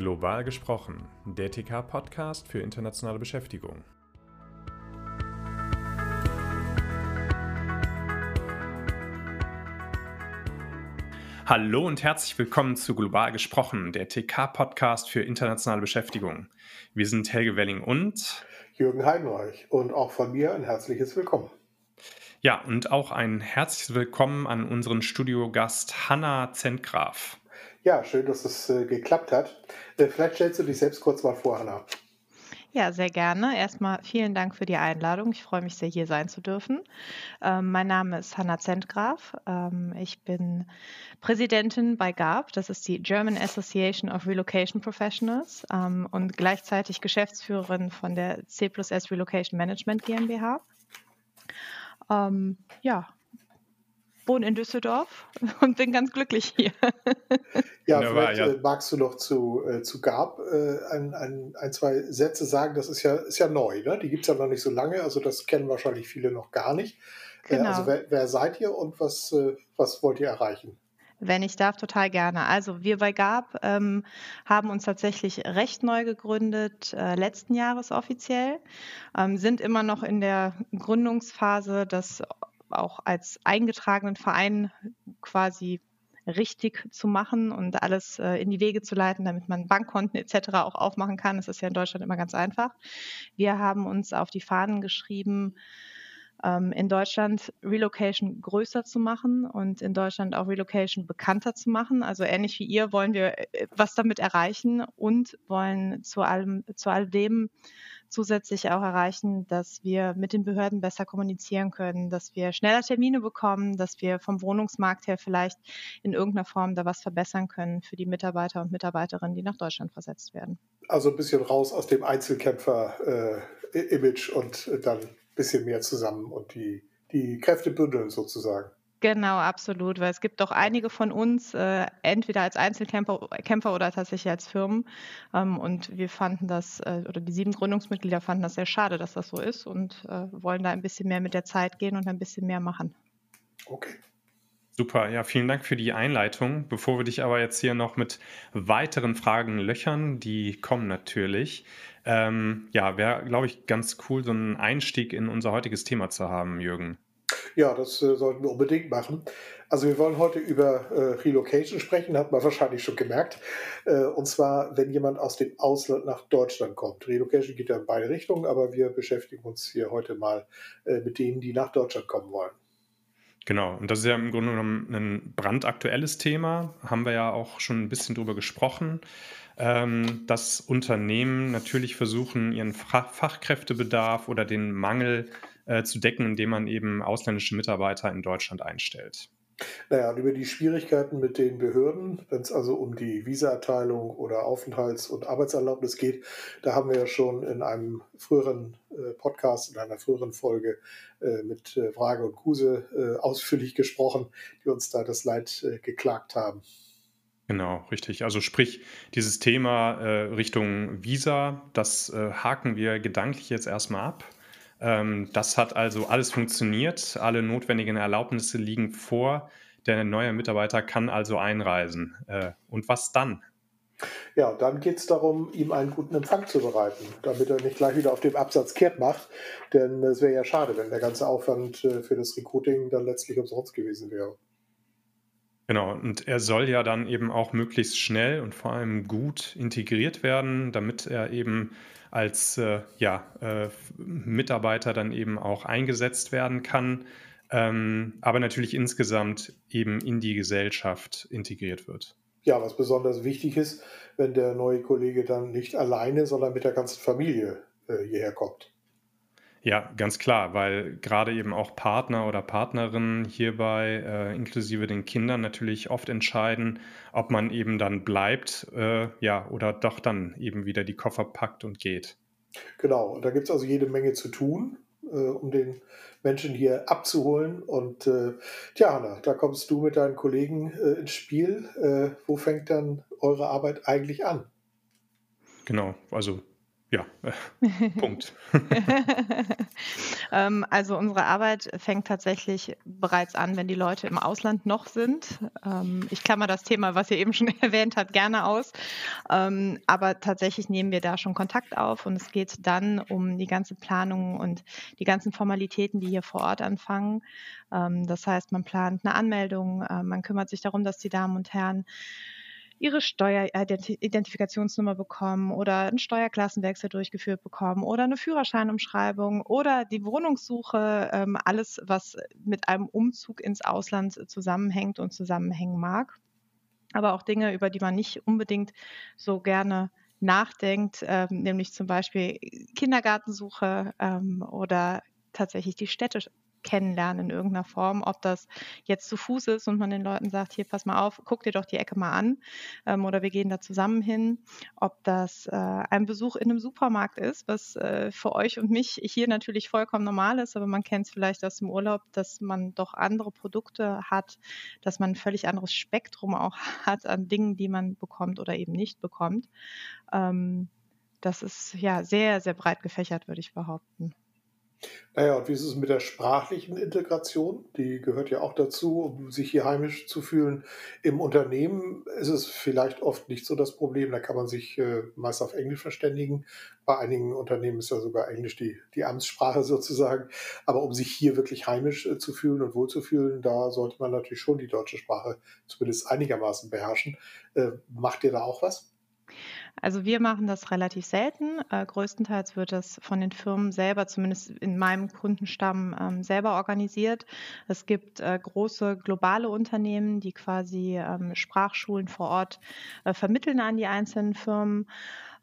Global gesprochen, der TK-Podcast für internationale Beschäftigung. Hallo und herzlich willkommen zu Global gesprochen, der TK-Podcast für internationale Beschäftigung. Wir sind Helge Welling und Jürgen Heinreich und auch von mir ein herzliches Willkommen. Ja, und auch ein herzliches Willkommen an unseren Studiogast Hanna Zentgraf. Ja, schön, dass es äh, geklappt hat. Vielleicht stellst du dich selbst kurz mal vor, Hanna. Ja, sehr gerne. Erstmal vielen Dank für die Einladung. Ich freue mich sehr, hier sein zu dürfen. Ähm, mein Name ist Hanna Zentgraf. Ähm, ich bin Präsidentin bei GAP, das ist die German Association of Relocation Professionals ähm, und gleichzeitig Geschäftsführerin von der C+S Relocation Management GmbH. Ähm, ja, wohne in Düsseldorf und bin ganz glücklich hier. ja, ja vielleicht ja. Äh, magst du noch zu, äh, zu Gab äh, ein, ein, ein, zwei Sätze sagen. Das ist ja, ist ja neu, ne? Die gibt es ja noch nicht so lange, also das kennen wahrscheinlich viele noch gar nicht. Äh, genau. also wer, wer, seid ihr und was, äh, was wollt ihr erreichen? Wenn ich darf, total gerne. Also wir bei GAB ähm, haben uns tatsächlich recht neu gegründet, äh, letzten Jahres offiziell, ähm, sind immer noch in der Gründungsphase, das auch als eingetragenen Verein quasi richtig zu machen und alles äh, in die Wege zu leiten, damit man Bankkonten etc. auch aufmachen kann. Das ist ja in Deutschland immer ganz einfach. Wir haben uns auf die Fahnen geschrieben, ähm, in Deutschland Relocation größer zu machen und in Deutschland auch Relocation bekannter zu machen. Also ähnlich wie ihr wollen wir äh, was damit erreichen und wollen zu allem, zu all dem zusätzlich auch erreichen, dass wir mit den Behörden besser kommunizieren können, dass wir schneller Termine bekommen, dass wir vom Wohnungsmarkt her vielleicht in irgendeiner Form da was verbessern können für die Mitarbeiter und Mitarbeiterinnen, die nach Deutschland versetzt werden. Also ein bisschen raus aus dem Einzelkämpfer-Image und dann ein bisschen mehr zusammen und die, die Kräfte bündeln sozusagen. Genau, absolut, weil es gibt doch einige von uns, äh, entweder als Einzelkämpfer Kämpfer oder tatsächlich als Firmen. Ähm, und wir fanden das, äh, oder die sieben Gründungsmitglieder fanden das sehr schade, dass das so ist und äh, wollen da ein bisschen mehr mit der Zeit gehen und ein bisschen mehr machen. Okay. Super, ja, vielen Dank für die Einleitung. Bevor wir dich aber jetzt hier noch mit weiteren Fragen löchern, die kommen natürlich. Ähm, ja, wäre, glaube ich, ganz cool, so einen Einstieg in unser heutiges Thema zu haben, Jürgen. Ja, das äh, sollten wir unbedingt machen. Also wir wollen heute über äh, Relocation sprechen, hat man wahrscheinlich schon gemerkt. Äh, und zwar, wenn jemand aus dem Ausland nach Deutschland kommt. Relocation geht ja in beide Richtungen, aber wir beschäftigen uns hier heute mal äh, mit denen, die nach Deutschland kommen wollen. Genau, und das ist ja im Grunde genommen ein brandaktuelles Thema, haben wir ja auch schon ein bisschen drüber gesprochen, ähm, dass Unternehmen natürlich versuchen, ihren Fachkräftebedarf oder den Mangel äh, zu decken, indem man eben ausländische Mitarbeiter in Deutschland einstellt. Naja, und über die Schwierigkeiten mit den Behörden, wenn es also um die Visaerteilung oder Aufenthalts- und Arbeitserlaubnis geht, da haben wir ja schon in einem früheren äh, Podcast, in einer früheren Folge äh, mit äh, Frage und Kuse äh, ausführlich gesprochen, die uns da das Leid äh, geklagt haben. Genau, richtig. Also sprich, dieses Thema äh, Richtung Visa, das haken wir gedanklich jetzt erstmal ab. Ähm, das hat also alles funktioniert, alle notwendigen Erlaubnisse liegen vor. Der neue Mitarbeiter kann also einreisen. Äh, und was dann? Ja, dann geht es darum, ihm einen guten Empfang zu bereiten, damit er nicht gleich wieder auf dem Absatz kehrt macht. Denn es wäre ja schade, wenn der ganze Aufwand äh, für das Recruiting dann letztlich umsonst gewesen wäre. Genau, und er soll ja dann eben auch möglichst schnell und vor allem gut integriert werden, damit er eben als äh, ja, äh, Mitarbeiter dann eben auch eingesetzt werden kann, ähm, aber natürlich insgesamt eben in die Gesellschaft integriert wird. Ja, was besonders wichtig ist, wenn der neue Kollege dann nicht alleine, sondern mit der ganzen Familie äh, hierher kommt. Ja, ganz klar, weil gerade eben auch Partner oder Partnerinnen hierbei, äh, inklusive den Kindern, natürlich oft entscheiden, ob man eben dann bleibt, äh, ja, oder doch dann eben wieder die Koffer packt und geht. Genau, da gibt es also jede Menge zu tun, äh, um den Menschen hier abzuholen. Und äh, tja, Hanna, da kommst du mit deinen Kollegen äh, ins Spiel. Äh, wo fängt dann eure Arbeit eigentlich an? Genau, also ja, äh, Punkt. ähm, also unsere Arbeit fängt tatsächlich bereits an, wenn die Leute im Ausland noch sind. Ähm, ich klammer das Thema, was ihr eben schon erwähnt habt, gerne aus. Ähm, aber tatsächlich nehmen wir da schon Kontakt auf und es geht dann um die ganze Planung und die ganzen Formalitäten, die hier vor Ort anfangen. Ähm, das heißt, man plant eine Anmeldung, äh, man kümmert sich darum, dass die Damen und Herren ihre Steueridentifikationsnummer bekommen oder einen Steuerklassenwechsel durchgeführt bekommen oder eine Führerscheinumschreibung oder die Wohnungssuche, ähm, alles, was mit einem Umzug ins Ausland zusammenhängt und zusammenhängen mag. Aber auch Dinge, über die man nicht unbedingt so gerne nachdenkt, ähm, nämlich zum Beispiel Kindergartensuche ähm, oder tatsächlich die Städte, kennenlernen in irgendeiner Form, ob das jetzt zu Fuß ist und man den Leuten sagt, hier pass mal auf, guck dir doch die Ecke mal an ähm, oder wir gehen da zusammen hin, ob das äh, ein Besuch in einem Supermarkt ist, was äh, für euch und mich hier natürlich vollkommen normal ist, aber man kennt es vielleicht aus dem Urlaub, dass man doch andere Produkte hat, dass man ein völlig anderes Spektrum auch hat an Dingen, die man bekommt oder eben nicht bekommt. Ähm, das ist ja sehr, sehr breit gefächert, würde ich behaupten. Naja, und wie ist es mit der sprachlichen Integration? Die gehört ja auch dazu, um sich hier heimisch zu fühlen. Im Unternehmen ist es vielleicht oft nicht so das Problem. Da kann man sich äh, meist auf Englisch verständigen. Bei einigen Unternehmen ist ja sogar Englisch die, die Amtssprache sozusagen. Aber um sich hier wirklich heimisch äh, zu fühlen und wohlzufühlen, da sollte man natürlich schon die deutsche Sprache zumindest einigermaßen beherrschen. Äh, macht ihr da auch was? Also wir machen das relativ selten. Äh, größtenteils wird das von den Firmen selber, zumindest in meinem Kundenstamm, ähm, selber organisiert. Es gibt äh, große globale Unternehmen, die quasi ähm, Sprachschulen vor Ort äh, vermitteln an die einzelnen Firmen.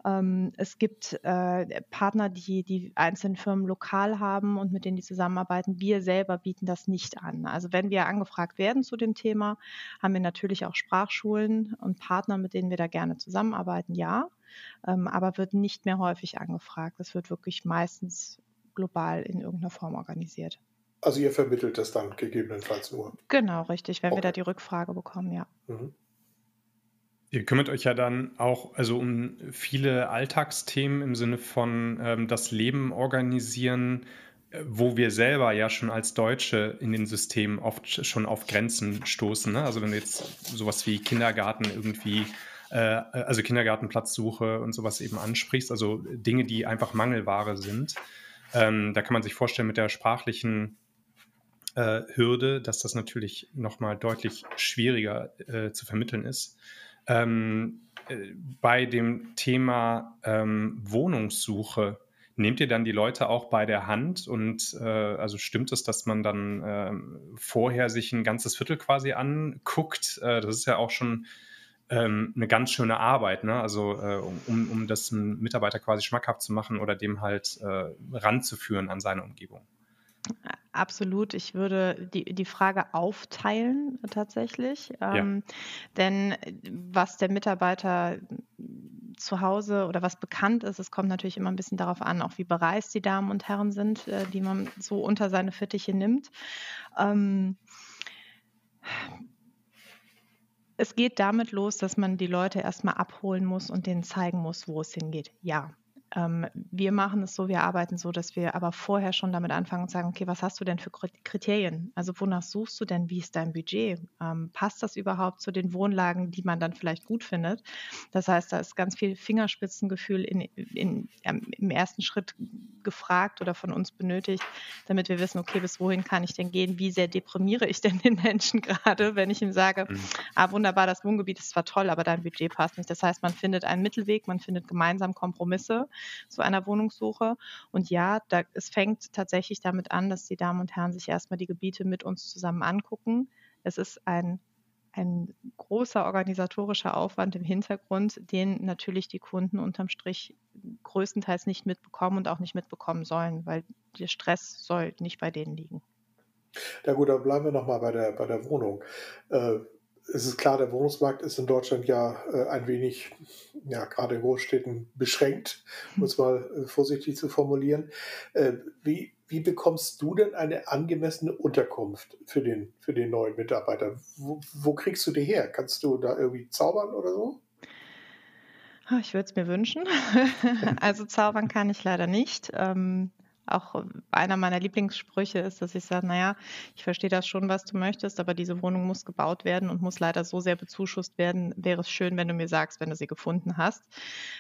Ähm, es gibt äh, Partner, die die einzelnen Firmen lokal haben und mit denen die zusammenarbeiten. Wir selber bieten das nicht an. Also wenn wir angefragt werden zu dem Thema, haben wir natürlich auch Sprachschulen und Partner, mit denen wir da gerne zusammenarbeiten, ja. Ähm, aber wird nicht mehr häufig angefragt. Das wird wirklich meistens global in irgendeiner Form organisiert. Also ihr vermittelt das dann gegebenenfalls nur. Genau, richtig, wenn okay. wir da die Rückfrage bekommen, ja. Mhm. Ihr kümmert euch ja dann auch also um viele Alltagsthemen im Sinne von ähm, das Leben organisieren, äh, wo wir selber ja schon als Deutsche in den Systemen oft schon auf Grenzen stoßen. Ne? Also wenn du jetzt sowas wie Kindergarten irgendwie, äh, also Kindergartenplatzsuche und sowas eben ansprichst, also Dinge, die einfach Mangelware sind, ähm, da kann man sich vorstellen mit der sprachlichen äh, Hürde, dass das natürlich nochmal deutlich schwieriger äh, zu vermitteln ist. Ähm, äh, bei dem Thema ähm, Wohnungssuche, nehmt ihr dann die Leute auch bei der Hand und äh, also stimmt es, dass man dann äh, vorher sich ein ganzes Viertel quasi anguckt? Äh, das ist ja auch schon ähm, eine ganz schöne Arbeit, ne? Also äh, um, um das einem Mitarbeiter quasi schmackhaft zu machen oder dem halt ranzuführen an seine Umgebung. Absolut. Ich würde die, die Frage aufteilen tatsächlich. Ähm, ja. Denn was der Mitarbeiter zu Hause oder was bekannt ist, es kommt natürlich immer ein bisschen darauf an, auch wie bereist die Damen und Herren sind, äh, die man so unter seine Fittiche nimmt. Ähm, es geht damit los, dass man die Leute erstmal abholen muss und denen zeigen muss, wo es hingeht. Ja, wir machen es so, wir arbeiten so, dass wir aber vorher schon damit anfangen und sagen, okay, was hast du denn für Kriterien? Also wonach suchst du denn? Wie ist dein Budget? Ähm, passt das überhaupt zu den Wohnlagen, die man dann vielleicht gut findet? Das heißt, da ist ganz viel Fingerspitzengefühl in, in, ähm, im ersten Schritt gefragt oder von uns benötigt, damit wir wissen, okay, bis wohin kann ich denn gehen? Wie sehr deprimiere ich denn den Menschen gerade, wenn ich ihm sage, mhm. ah, wunderbar, das Wohngebiet ist zwar toll, aber dein Budget passt nicht. Das heißt, man findet einen Mittelweg, man findet gemeinsam Kompromisse zu einer Wohnungssuche. Und ja, da, es fängt tatsächlich damit an, dass die Damen und Herren sich erstmal die Gebiete mit uns zusammen angucken. Es ist ein ein großer organisatorischer Aufwand im Hintergrund, den natürlich die Kunden unterm Strich größtenteils nicht mitbekommen und auch nicht mitbekommen sollen, weil der Stress soll nicht bei denen liegen. Ja gut, dann bleiben wir nochmal bei der, bei der Wohnung. Äh, es ist klar, der Wohnungsmarkt ist in Deutschland ja äh, ein wenig, ja, gerade in Großstädten beschränkt, um es mal äh, vorsichtig zu formulieren. Äh, wie, wie bekommst du denn eine angemessene Unterkunft für den, für den neuen Mitarbeiter? Wo, wo kriegst du die her? Kannst du da irgendwie zaubern oder so? Ich würde es mir wünschen. also zaubern kann ich leider nicht. Ähm, auch einer meiner Lieblingssprüche ist, dass ich sage, naja, ich verstehe das schon, was du möchtest, aber diese Wohnung muss gebaut werden und muss leider so sehr bezuschusst werden. Wäre es schön, wenn du mir sagst, wenn du sie gefunden hast.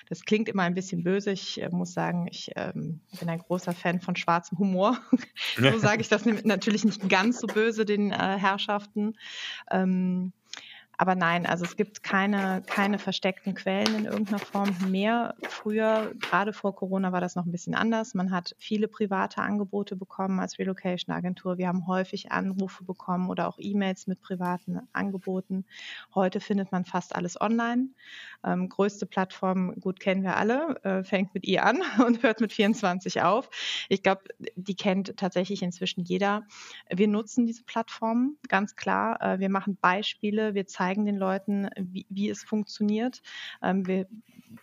Das klingt immer ein bisschen böse. Ich äh, muss sagen, ich ähm, bin ein großer Fan von schwarzem Humor. so sage ich das natürlich nicht ganz so böse den äh, Herrschaften. Ähm, aber nein, also es gibt keine, keine versteckten Quellen in irgendeiner Form mehr. Früher, gerade vor Corona, war das noch ein bisschen anders. Man hat viele private Angebote bekommen als Relocation-Agentur. Wir haben häufig Anrufe bekommen oder auch E-Mails mit privaten Angeboten. Heute findet man fast alles online. Ähm, größte Plattform, gut kennen wir alle, äh, fängt mit I an und hört mit 24 auf. Ich glaube, die kennt tatsächlich inzwischen jeder. Wir nutzen diese Plattform, ganz klar. Äh, wir machen Beispiele, wir zeigen zeigen den Leuten, wie, wie es funktioniert. Ähm, wir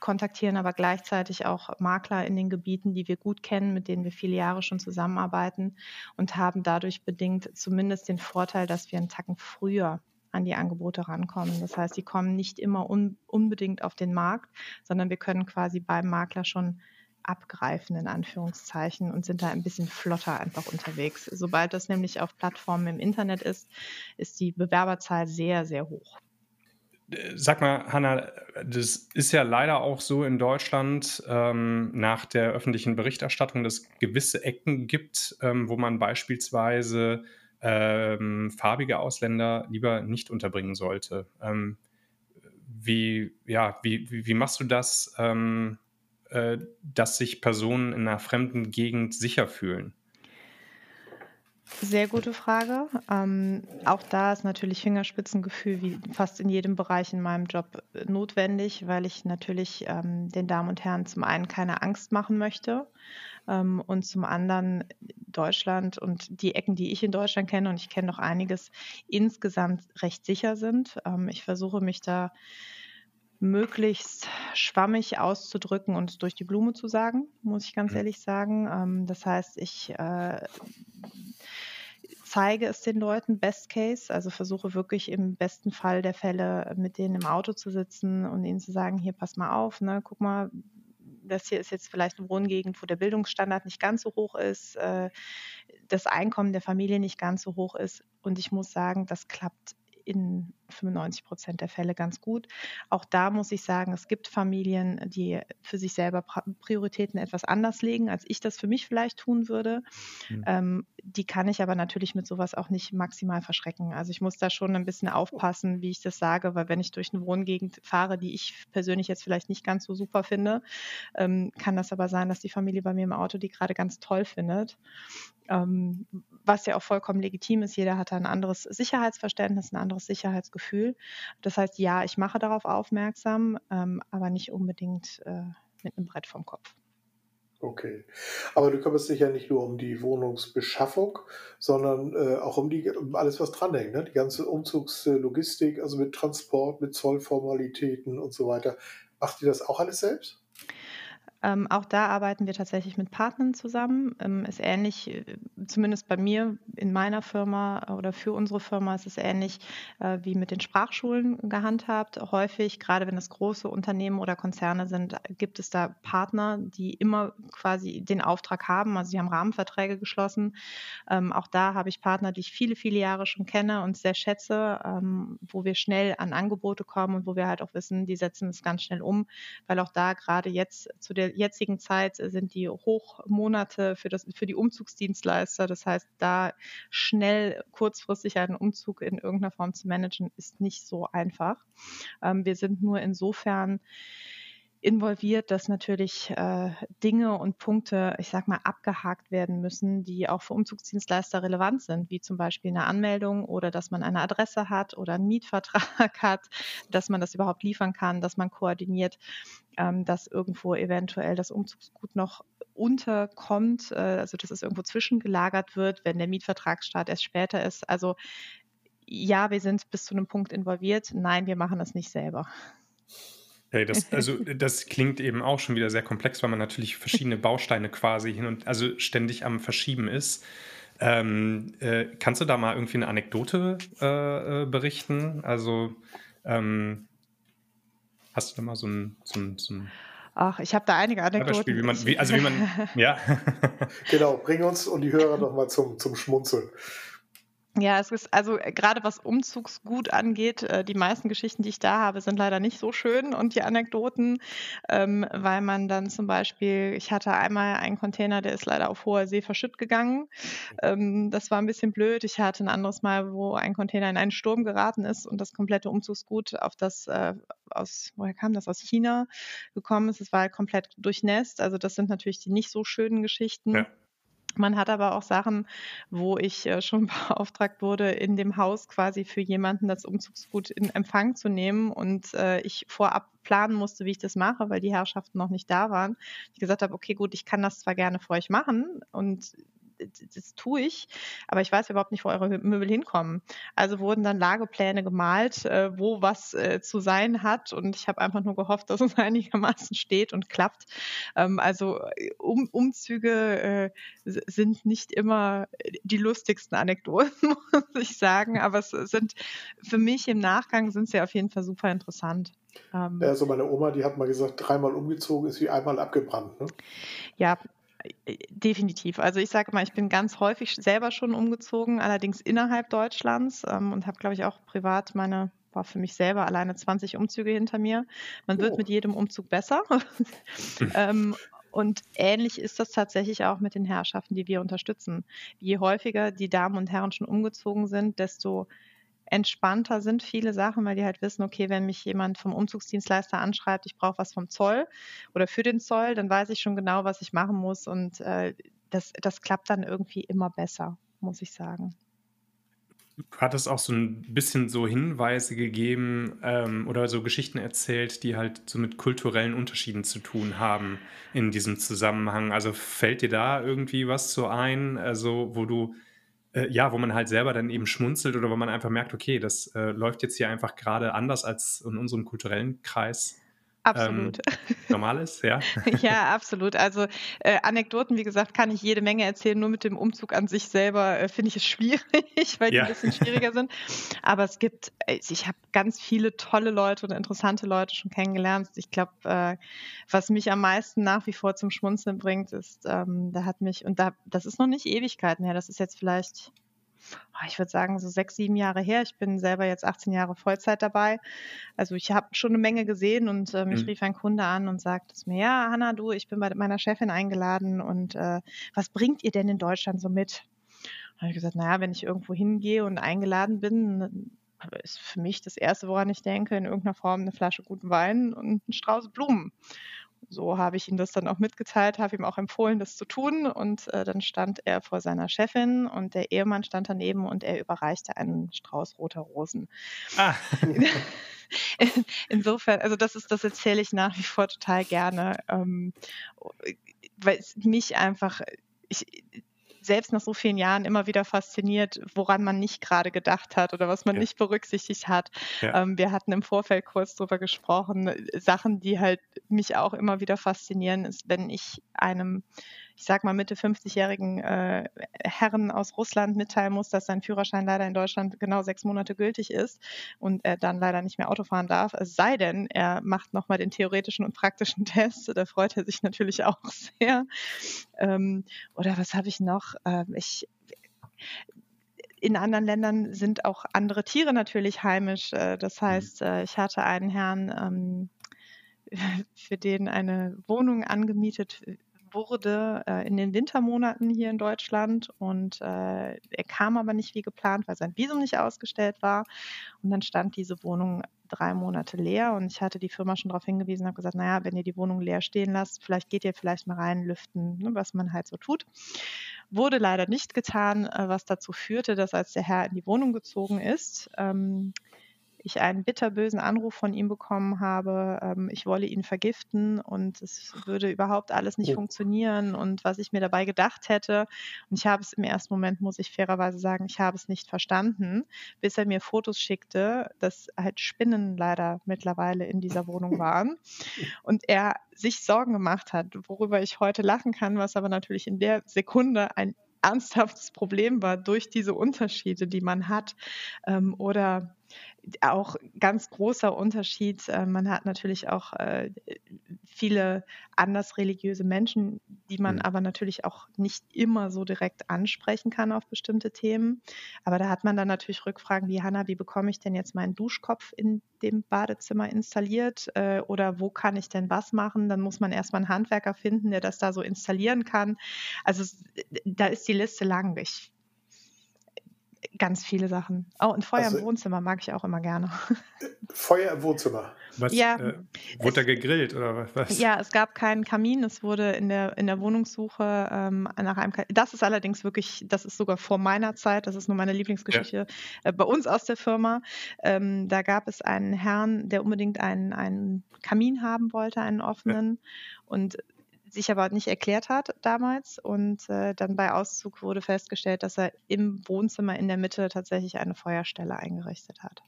kontaktieren aber gleichzeitig auch Makler in den Gebieten, die wir gut kennen, mit denen wir viele Jahre schon zusammenarbeiten und haben dadurch bedingt zumindest den Vorteil, dass wir einen Tacken früher an die Angebote rankommen. Das heißt, sie kommen nicht immer un unbedingt auf den Markt, sondern wir können quasi beim Makler schon abgreifen, in Anführungszeichen, und sind da ein bisschen flotter einfach unterwegs. Sobald das nämlich auf Plattformen im Internet ist, ist die Bewerberzahl sehr, sehr hoch. Sag mal, Hanna, das ist ja leider auch so in Deutschland ähm, nach der öffentlichen Berichterstattung, dass es gewisse Ecken gibt, ähm, wo man beispielsweise ähm, farbige Ausländer lieber nicht unterbringen sollte. Ähm, wie, ja, wie, wie, wie, machst du das? Ähm, äh, dass sich Personen in einer fremden Gegend sicher fühlen? Sehr gute Frage. Ähm, auch da ist natürlich Fingerspitzengefühl wie fast in jedem Bereich in meinem Job äh, notwendig, weil ich natürlich ähm, den Damen und Herren zum einen keine Angst machen möchte ähm, und zum anderen Deutschland und die Ecken, die ich in Deutschland kenne, und ich kenne noch einiges, insgesamt recht sicher sind. Ähm, ich versuche mich da möglichst schwammig auszudrücken und durch die Blume zu sagen, muss ich ganz mhm. ehrlich sagen. Ähm, das heißt, ich äh, zeige es den Leuten, Best Case, also versuche wirklich im besten Fall der Fälle mit denen im Auto zu sitzen und ihnen zu sagen, hier pass mal auf, ne, guck mal, das hier ist jetzt vielleicht eine Wohngegend, wo der Bildungsstandard nicht ganz so hoch ist, äh, das Einkommen der Familie nicht ganz so hoch ist. Und ich muss sagen, das klappt in 95 Prozent der Fälle ganz gut. Auch da muss ich sagen, es gibt Familien, die für sich selber Prioritäten etwas anders legen, als ich das für mich vielleicht tun würde. Mhm. Ähm, die kann ich aber natürlich mit sowas auch nicht maximal verschrecken. Also ich muss da schon ein bisschen aufpassen, wie ich das sage, weil wenn ich durch eine Wohngegend fahre, die ich persönlich jetzt vielleicht nicht ganz so super finde, ähm, kann das aber sein, dass die Familie bei mir im Auto die gerade ganz toll findet. Ähm, was ja auch vollkommen legitim ist. Jeder hat ein anderes Sicherheitsverständnis, ein anderes Sicherheitsgefühl. Das heißt, ja, ich mache darauf aufmerksam, ähm, aber nicht unbedingt äh, mit einem Brett vom Kopf. Okay. Aber du kümmerst dich ja nicht nur um die Wohnungsbeschaffung, sondern äh, auch um, die, um alles, was dranhängt. Ne? Die ganze Umzugslogistik, also mit Transport, mit Zollformalitäten und so weiter. Macht ihr das auch alles selbst? Ähm, auch da arbeiten wir tatsächlich mit Partnern zusammen. Ähm, ist ähnlich, äh, zumindest bei mir in meiner Firma oder für unsere Firma ist es ähnlich äh, wie mit den Sprachschulen gehandhabt. Häufig, gerade wenn es große Unternehmen oder Konzerne sind, gibt es da Partner, die immer quasi den Auftrag haben. Also sie haben Rahmenverträge geschlossen. Ähm, auch da habe ich Partner, die ich viele, viele Jahre schon kenne und sehr schätze, ähm, wo wir schnell an Angebote kommen und wo wir halt auch wissen, die setzen es ganz schnell um, weil auch da gerade jetzt zu der jetzigen Zeit sind die Hochmonate für, das, für die Umzugsdienstleister. Das heißt, da schnell kurzfristig einen Umzug in irgendeiner Form zu managen, ist nicht so einfach. Ähm, wir sind nur insofern involviert, dass natürlich äh, Dinge und Punkte, ich sag mal, abgehakt werden müssen, die auch für Umzugsdienstleister relevant sind, wie zum Beispiel eine Anmeldung oder dass man eine Adresse hat oder einen Mietvertrag hat, dass man das überhaupt liefern kann, dass man koordiniert, ähm, dass irgendwo eventuell das Umzugsgut noch unterkommt, äh, also dass es irgendwo zwischengelagert wird, wenn der Mietvertragsstart erst später ist. Also ja, wir sind bis zu einem Punkt involviert. Nein, wir machen das nicht selber. Okay, das, also das klingt eben auch schon wieder sehr komplex, weil man natürlich verschiedene Bausteine quasi hin und also ständig am Verschieben ist. Ähm, äh, kannst du da mal irgendwie eine Anekdote äh, äh berichten? Also ähm, Hast du da mal so ein, so ein, so ein Ach, ich habe da einige Anekdoten. Wie man, wie, also wie man, ja. genau, bring uns und die Hörer noch mal zum, zum Schmunzeln. Ja, es ist also äh, gerade was Umzugsgut angeht, äh, die meisten Geschichten, die ich da habe, sind leider nicht so schön und die Anekdoten, ähm, weil man dann zum Beispiel, ich hatte einmal einen Container, der ist leider auf hoher See verschütt gegangen. Ähm, das war ein bisschen blöd. Ich hatte ein anderes Mal, wo ein Container in einen Sturm geraten ist und das komplette Umzugsgut auf das äh, aus, woher kam das, aus China gekommen ist. Es war halt komplett durchnässt. Also das sind natürlich die nicht so schönen Geschichten. Ja. Man hat aber auch Sachen, wo ich äh, schon beauftragt wurde, in dem Haus quasi für jemanden das Umzugsgut in Empfang zu nehmen und äh, ich vorab planen musste, wie ich das mache, weil die Herrschaften noch nicht da waren. Ich gesagt habe, okay, gut, ich kann das zwar gerne für euch machen und das tue ich, aber ich weiß überhaupt nicht, wo eure Möbel hinkommen. Also wurden dann Lagepläne gemalt, äh, wo was äh, zu sein hat und ich habe einfach nur gehofft, dass es einigermaßen steht und klappt. Ähm, also äh, um, Umzüge sind nicht immer die lustigsten Anekdoten, muss ich sagen, aber es sind für mich im Nachgang sind sie auf jeden Fall super interessant. Ähm, also meine Oma, die hat mal gesagt, dreimal umgezogen ist wie einmal abgebrannt. Ne? Ja, Definitiv. Also ich sage mal, ich bin ganz häufig selber schon umgezogen, allerdings innerhalb Deutschlands ähm, und habe, glaube ich, auch privat meine, war für mich selber alleine 20 Umzüge hinter mir. Man wird oh. mit jedem Umzug besser. ähm, und ähnlich ist das tatsächlich auch mit den Herrschaften, die wir unterstützen. Je häufiger die Damen und Herren schon umgezogen sind, desto entspannter sind viele Sachen, weil die halt wissen, okay, wenn mich jemand vom Umzugsdienstleister anschreibt, ich brauche was vom Zoll oder für den Zoll, dann weiß ich schon genau, was ich machen muss und äh, das, das klappt dann irgendwie immer besser, muss ich sagen. Du hattest auch so ein bisschen so Hinweise gegeben ähm, oder so Geschichten erzählt, die halt so mit kulturellen Unterschieden zu tun haben in diesem Zusammenhang. Also fällt dir da irgendwie was so ein, also wo du äh, ja, wo man halt selber dann eben schmunzelt oder wo man einfach merkt, okay, das äh, läuft jetzt hier einfach gerade anders als in unserem kulturellen Kreis. Absolut. Ähm, normal ist, ja. ja, absolut. Also äh, Anekdoten, wie gesagt, kann ich jede Menge erzählen. Nur mit dem Umzug an sich selber äh, finde ich es schwierig, weil die ja. ein bisschen schwieriger sind. Aber es gibt, äh, ich habe ganz viele tolle Leute und interessante Leute schon kennengelernt. Ich glaube, äh, was mich am meisten nach wie vor zum Schmunzeln bringt, ist, ähm, da hat mich, und da, das ist noch nicht Ewigkeiten her, das ist jetzt vielleicht ich würde sagen, so sechs, sieben Jahre her. Ich bin selber jetzt 18 Jahre Vollzeit dabei. Also ich habe schon eine Menge gesehen und äh, mich mhm. rief ein Kunde an und sagte mir, ja, Hanna, du, ich bin bei meiner Chefin eingeladen und äh, was bringt ihr denn in Deutschland so mit? Da habe ich gesagt, naja, wenn ich irgendwo hingehe und eingeladen bin, ist für mich das Erste, woran ich denke, in irgendeiner Form eine Flasche guten Wein und ein Strauß Blumen so habe ich ihm das dann auch mitgeteilt, habe ihm auch empfohlen, das zu tun. Und äh, dann stand er vor seiner Chefin und der Ehemann stand daneben und er überreichte einen Strauß roter Rosen. Ah. Insofern, also das ist, das erzähle ich nach wie vor total gerne, ähm, weil es mich einfach, ich, selbst nach so vielen Jahren immer wieder fasziniert, woran man nicht gerade gedacht hat oder was man ja. nicht berücksichtigt hat. Ja. Ähm, wir hatten im Vorfeld kurz darüber gesprochen, Sachen, die halt mich auch immer wieder faszinieren, ist, wenn ich einem ich sag mal, Mitte 50-jährigen äh, Herren aus Russland mitteilen muss, dass sein Führerschein leider in Deutschland genau sechs Monate gültig ist und er dann leider nicht mehr Auto fahren darf. Es sei denn, er macht nochmal den theoretischen und praktischen Test. Da freut er sich natürlich auch sehr. Ähm, oder was habe ich noch? Ähm, ich in anderen Ländern sind auch andere Tiere natürlich heimisch. Äh, das mhm. heißt, äh, ich hatte einen Herrn, ähm, für den eine Wohnung angemietet wurde äh, in den Wintermonaten hier in Deutschland und äh, er kam aber nicht wie geplant, weil sein Visum nicht ausgestellt war. Und dann stand diese Wohnung drei Monate leer und ich hatte die Firma schon darauf hingewiesen, habe gesagt, naja, wenn ihr die Wohnung leer stehen lasst, vielleicht geht ihr vielleicht mal rein, lüften, ne, was man halt so tut. Wurde leider nicht getan, äh, was dazu führte, dass als der Herr in die Wohnung gezogen ist, ähm, ich einen bitterbösen Anruf von ihm bekommen habe, ähm, ich wolle ihn vergiften und es würde überhaupt alles nicht oh. funktionieren und was ich mir dabei gedacht hätte. Und ich habe es im ersten Moment, muss ich fairerweise sagen, ich habe es nicht verstanden, bis er mir Fotos schickte, dass halt Spinnen leider mittlerweile in dieser Wohnung waren und er sich Sorgen gemacht hat, worüber ich heute lachen kann, was aber natürlich in der Sekunde ein ernsthaftes Problem war durch diese Unterschiede, die man hat. Ähm, oder auch ganz großer Unterschied. Äh, man hat natürlich auch äh, viele anders religiöse Menschen, die man mhm. aber natürlich auch nicht immer so direkt ansprechen kann auf bestimmte Themen. Aber da hat man dann natürlich Rückfragen wie, Hanna, wie bekomme ich denn jetzt meinen Duschkopf in dem Badezimmer installiert? Äh, oder wo kann ich denn was machen? Dann muss man erstmal einen Handwerker finden, der das da so installieren kann. Also da ist die Liste lang. Ich ganz viele Sachen. Oh, und Feuer also, im Wohnzimmer mag ich auch immer gerne. Feuer im Wohnzimmer. Was, ja, äh, wurde da gegrillt oder was? Ja, es gab keinen Kamin. Es wurde in der, in der Wohnungssuche ähm, nach einem Kamin. Das ist allerdings wirklich, das ist sogar vor meiner Zeit. Das ist nur meine Lieblingsgeschichte ja. äh, bei uns aus der Firma. Ähm, da gab es einen Herrn, der unbedingt einen, einen Kamin haben wollte, einen offenen. Ja. Und sich aber nicht erklärt hat damals. Und äh, dann bei Auszug wurde festgestellt, dass er im Wohnzimmer in der Mitte tatsächlich eine Feuerstelle eingerichtet hat.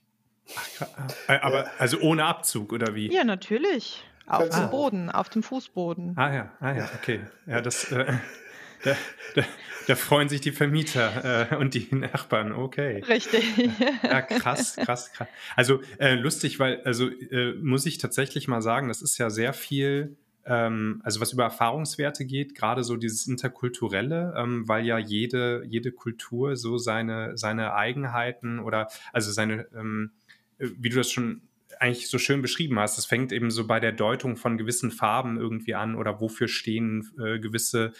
Ach, äh, aber also ohne Abzug oder wie? Ja, natürlich. Auf dem Boden, auf dem Fußboden. Ah ja, ah ja, okay. Ja, das. Äh, da, da, da, freuen sich die Vermieter äh, und die Nachbarn, okay. Richtig. Ja, krass, krass, krass. Also äh, lustig, weil, also äh, muss ich tatsächlich mal sagen, das ist ja sehr viel ähm, also was über Erfahrungswerte geht, gerade so dieses Interkulturelle, ähm, weil ja jede, jede Kultur so seine, seine Eigenheiten oder also seine, ähm, wie du das schon eigentlich so schön beschrieben hast, es fängt eben so bei der Deutung von gewissen Farben irgendwie an oder wofür stehen äh, gewisse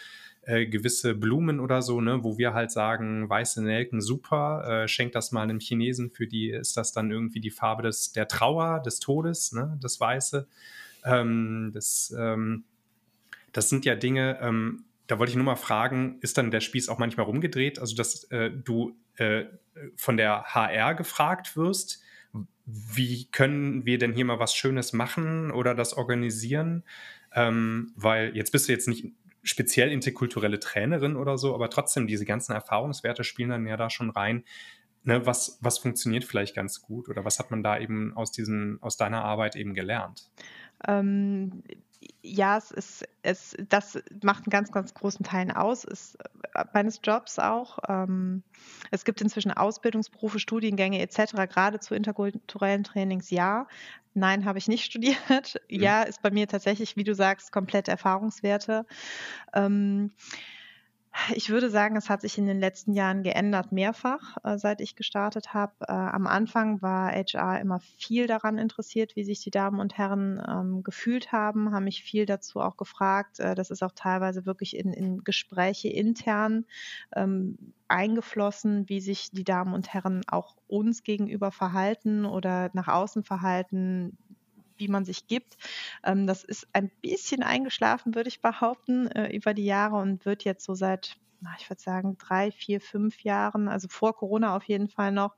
äh, gewisse Blumen oder so, ne, wo wir halt sagen, weiße Nelken, super, äh, schenkt das mal einem Chinesen, für die ist das dann irgendwie die Farbe des, der Trauer, des Todes, ne, das Weiße. Ähm, das, ähm, das sind ja Dinge, ähm, da wollte ich nur mal fragen, ist dann der Spieß auch manchmal rumgedreht? Also, dass äh, du äh, von der HR gefragt wirst, wie können wir denn hier mal was Schönes machen oder das organisieren? Ähm, weil jetzt bist du jetzt nicht speziell interkulturelle Trainerin oder so, aber trotzdem diese ganzen Erfahrungswerte spielen dann ja da schon rein. Ne, was, was funktioniert vielleicht ganz gut oder was hat man da eben aus, diesen, aus deiner Arbeit eben gelernt? Ähm, ja, es ist, es, das macht einen ganz, ganz großen Teil aus, ist äh, meines Jobs auch. Ähm, es gibt inzwischen Ausbildungsberufe, Studiengänge etc., gerade zu interkulturellen Trainings, ja. Nein, habe ich nicht studiert. Mhm. Ja, ist bei mir tatsächlich, wie du sagst, komplett Erfahrungswerte. Ähm, ich würde sagen, es hat sich in den letzten Jahren geändert, mehrfach, äh, seit ich gestartet habe. Äh, am Anfang war HR immer viel daran interessiert, wie sich die Damen und Herren ähm, gefühlt haben, haben mich viel dazu auch gefragt. Äh, das ist auch teilweise wirklich in, in Gespräche intern ähm, eingeflossen, wie sich die Damen und Herren auch uns gegenüber verhalten oder nach außen verhalten, wie man sich gibt. Ähm, das ist ein bisschen eingeschlafen, würde ich behaupten, äh, über die Jahre und wird jetzt so seit ich würde sagen, drei, vier, fünf Jahren, also vor Corona auf jeden Fall noch,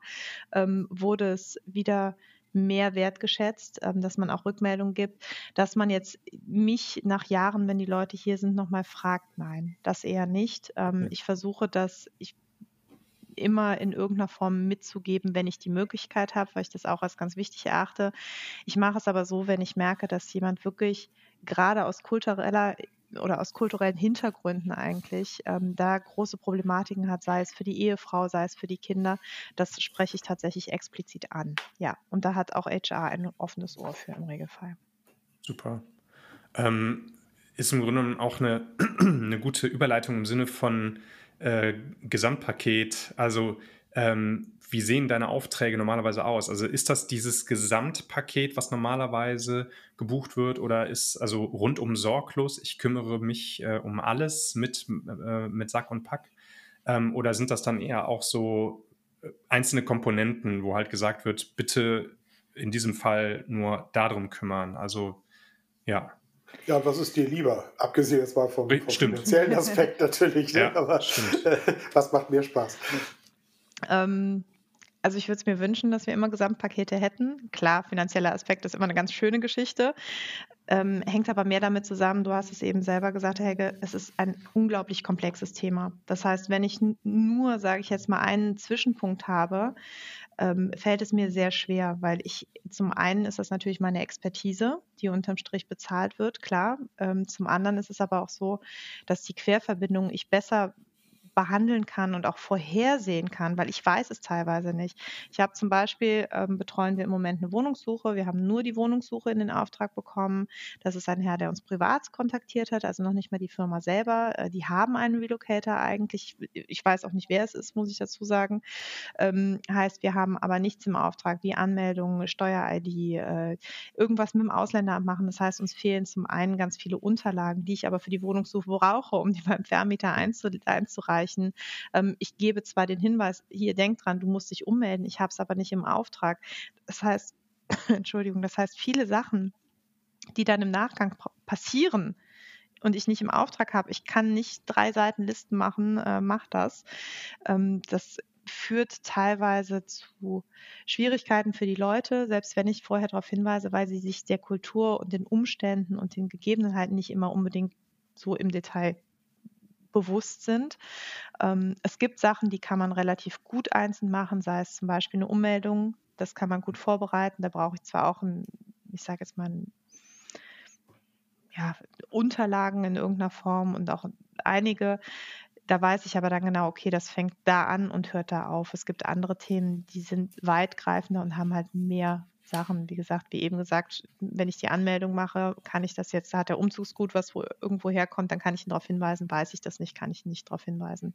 ähm, wurde es wieder mehr wertgeschätzt, ähm, dass man auch Rückmeldungen gibt, dass man jetzt mich nach Jahren, wenn die Leute hier sind, nochmal fragt, nein, das eher nicht. Ich versuche das, ich immer in irgendeiner Form mitzugeben, wenn ich die Möglichkeit habe, weil ich das auch als ganz wichtig erachte. Ich mache es aber so, wenn ich merke, dass jemand wirklich gerade aus kultureller oder aus kulturellen Hintergründen eigentlich ähm, da große Problematiken hat, sei es für die Ehefrau, sei es für die Kinder, das spreche ich tatsächlich explizit an. Ja, und da hat auch HR ein offenes Ohr für im Regelfall. Super. Ähm, ist im Grunde auch eine, eine gute Überleitung im Sinne von äh, Gesamtpaket? Also ähm, wie sehen deine Aufträge normalerweise aus? Also ist das dieses Gesamtpaket, was normalerweise gebucht wird oder ist also rundum sorglos, ich kümmere mich äh, um alles mit, äh, mit Sack und Pack? Ähm, oder sind das dann eher auch so äh, einzelne Komponenten, wo halt gesagt wird, bitte in diesem Fall nur darum kümmern? Also ja. Ja, und was ist dir lieber? Abgesehen jetzt mal vom, vom finanziellen Aspekt natürlich, ne? ja, aber was macht mir Spaß? Ähm, also ich würde es mir wünschen, dass wir immer Gesamtpakete hätten. Klar, finanzieller Aspekt ist immer eine ganz schöne Geschichte, ähm, hängt aber mehr damit zusammen, du hast es eben selber gesagt, Helge, es ist ein unglaublich komplexes Thema. Das heißt, wenn ich nur, sage ich jetzt mal, einen Zwischenpunkt habe, ähm, fällt es mir sehr schwer, weil ich zum einen ist das natürlich meine Expertise, die unterm Strich bezahlt wird, klar. Ähm, zum anderen ist es aber auch so, dass die Querverbindungen ich besser behandeln kann und auch vorhersehen kann, weil ich weiß es teilweise nicht. Ich habe zum Beispiel, ähm, betreuen wir im Moment eine Wohnungssuche. Wir haben nur die Wohnungssuche in den Auftrag bekommen. Das ist ein Herr, der uns privat kontaktiert hat, also noch nicht mal die Firma selber. Äh, die haben einen Relocator eigentlich. Ich weiß auch nicht, wer es ist, muss ich dazu sagen. Ähm, heißt, wir haben aber nichts im Auftrag wie Anmeldung, Steuer-ID, äh, irgendwas mit dem Ausländeramt machen. Das heißt, uns fehlen zum einen ganz viele Unterlagen, die ich aber für die Wohnungssuche brauche, um die beim Vermieter einzureichen. Ähm, ich gebe zwar den Hinweis, hier denk dran, du musst dich ummelden, ich habe es aber nicht im Auftrag. Das heißt, Entschuldigung, das heißt, viele Sachen, die dann im Nachgang passieren, und ich nicht im Auftrag habe, ich kann nicht drei Seiten Listen machen, äh, mach das. Ähm, das führt teilweise zu Schwierigkeiten für die Leute, selbst wenn ich vorher darauf hinweise, weil sie sich der Kultur und den Umständen und den Gegebenheiten nicht immer unbedingt so im Detail bewusst sind. Ähm, es gibt Sachen, die kann man relativ gut einzeln machen, sei es zum Beispiel eine Ummeldung. Das kann man gut vorbereiten. Da brauche ich zwar auch ein, ich sage jetzt mal, ein, ja, Unterlagen in irgendeiner Form und auch einige da weiß ich aber dann genau, okay, das fängt da an und hört da auf. Es gibt andere Themen, die sind weitgreifender und haben halt mehr Sachen. Wie gesagt, wie eben gesagt, wenn ich die Anmeldung mache, kann ich das jetzt, da hat der Umzugsgut was wo irgendwo herkommt, dann kann ich ihn darauf hinweisen. Weiß ich das nicht, kann ich ihn nicht darauf hinweisen.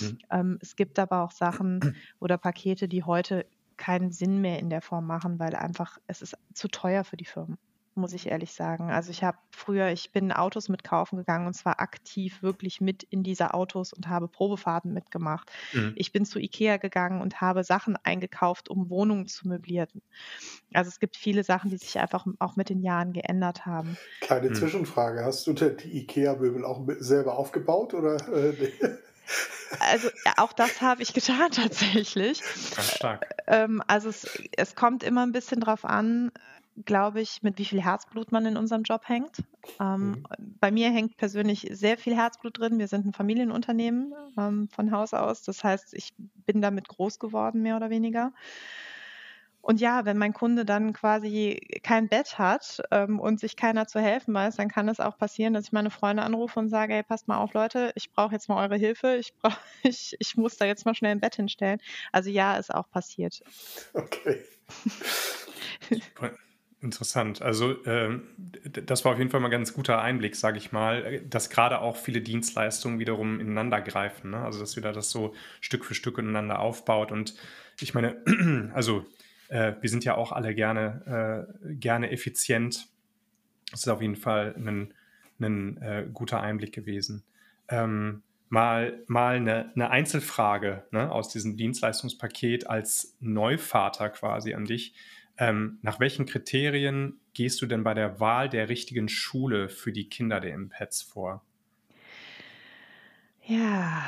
Mhm. Ähm, es gibt aber auch Sachen oder Pakete, die heute keinen Sinn mehr in der Form machen, weil einfach es ist zu teuer für die Firmen muss ich ehrlich sagen. Also ich habe früher, ich bin Autos mitkaufen gegangen und zwar aktiv wirklich mit in diese Autos und habe Probefahrten mitgemacht. Mhm. Ich bin zu Ikea gegangen und habe Sachen eingekauft, um Wohnungen zu möblieren. Also es gibt viele Sachen, die sich einfach auch mit den Jahren geändert haben. Kleine mhm. Zwischenfrage, hast du denn die Ikea-Möbel auch selber aufgebaut oder? Äh, Also auch das habe ich getan tatsächlich. Ganz stark. Ähm, also es, es kommt immer ein bisschen drauf an, glaube ich, mit wie viel Herzblut man in unserem Job hängt. Ähm, mhm. Bei mir hängt persönlich sehr viel Herzblut drin. Wir sind ein Familienunternehmen ähm, von Haus aus. Das heißt, ich bin damit groß geworden, mehr oder weniger. Und ja, wenn mein Kunde dann quasi kein Bett hat ähm, und sich keiner zu helfen weiß, dann kann es auch passieren, dass ich meine Freunde anrufe und sage, hey, passt mal auf, Leute, ich brauche jetzt mal eure Hilfe, ich, brauch, ich, ich muss da jetzt mal schnell ein Bett hinstellen. Also ja, ist auch passiert. Okay. Interessant. Also ähm, das war auf jeden Fall mal ein ganz guter Einblick, sage ich mal, dass gerade auch viele Dienstleistungen wiederum ineinander greifen. Ne? Also dass wieder das so Stück für Stück ineinander aufbaut. Und ich meine, also äh, wir sind ja auch alle gerne, äh, gerne effizient. Das ist auf jeden Fall ein, ein äh, guter Einblick gewesen. Ähm, mal, mal eine, eine Einzelfrage ne, aus diesem Dienstleistungspaket als Neuvater quasi an dich. Ähm, nach welchen Kriterien gehst du denn bei der Wahl der richtigen Schule für die Kinder der Impets vor? Ja,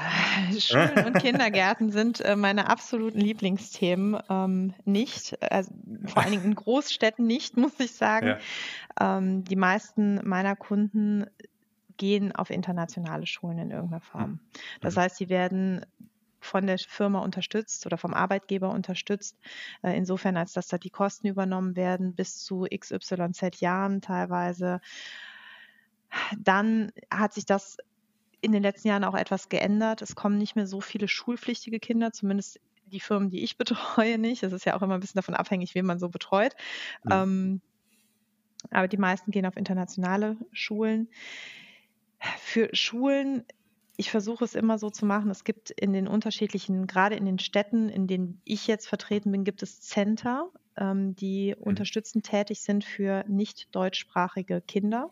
Schulen und Kindergärten sind äh, meine absoluten Lieblingsthemen. Ähm, nicht, also vor allen Dingen in Großstädten nicht, muss ich sagen. Ja. Ähm, die meisten meiner Kunden gehen auf internationale Schulen in irgendeiner Form. Das mhm. heißt, sie werden von der Firma unterstützt oder vom Arbeitgeber unterstützt, äh, insofern als dass da die Kosten übernommen werden bis zu XYZ Jahren teilweise. Dann hat sich das in den letzten Jahren auch etwas geändert. Es kommen nicht mehr so viele schulpflichtige Kinder, zumindest die Firmen, die ich betreue, nicht. Das ist ja auch immer ein bisschen davon abhängig, wen man so betreut. Mhm. Ähm, aber die meisten gehen auf internationale Schulen. Für Schulen ich versuche es immer so zu machen. Es gibt in den unterschiedlichen, gerade in den Städten, in denen ich jetzt vertreten bin, gibt es Center, ähm, die mhm. unterstützend tätig sind für nicht deutschsprachige Kinder.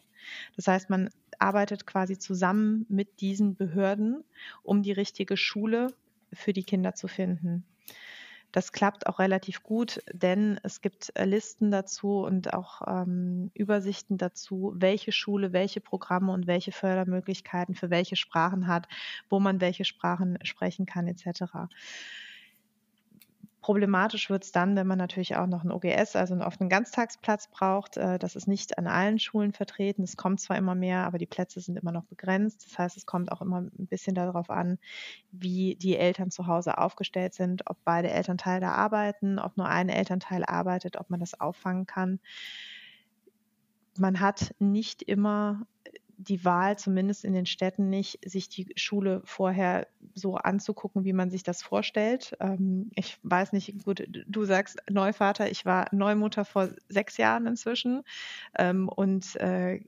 Das heißt, man arbeitet quasi zusammen mit diesen Behörden, um die richtige Schule für die Kinder zu finden. Das klappt auch relativ gut, denn es gibt äh, Listen dazu und auch ähm, Übersichten dazu, welche Schule welche Programme und welche Fördermöglichkeiten für welche Sprachen hat, wo man welche Sprachen sprechen kann etc. Problematisch wird es dann, wenn man natürlich auch noch ein OGS, also einen offenen Ganztagsplatz braucht. Äh, das ist nicht an allen Schulen vertreten. Es kommt zwar immer mehr, aber die Plätze sind immer noch begrenzt. Das heißt, es kommt auch immer ein bisschen darauf an, wie die Eltern zu Hause aufgestellt sind, ob beide Elternteile arbeiten, ob nur ein Elternteil arbeitet, ob man das auffangen kann. Man hat nicht immer die Wahl, zumindest in den Städten nicht, sich die Schule vorher so anzugucken, wie man sich das vorstellt. Ähm, ich weiß nicht, gut, du sagst Neuvater, ich war Neumutter vor sechs Jahren inzwischen ähm, und äh,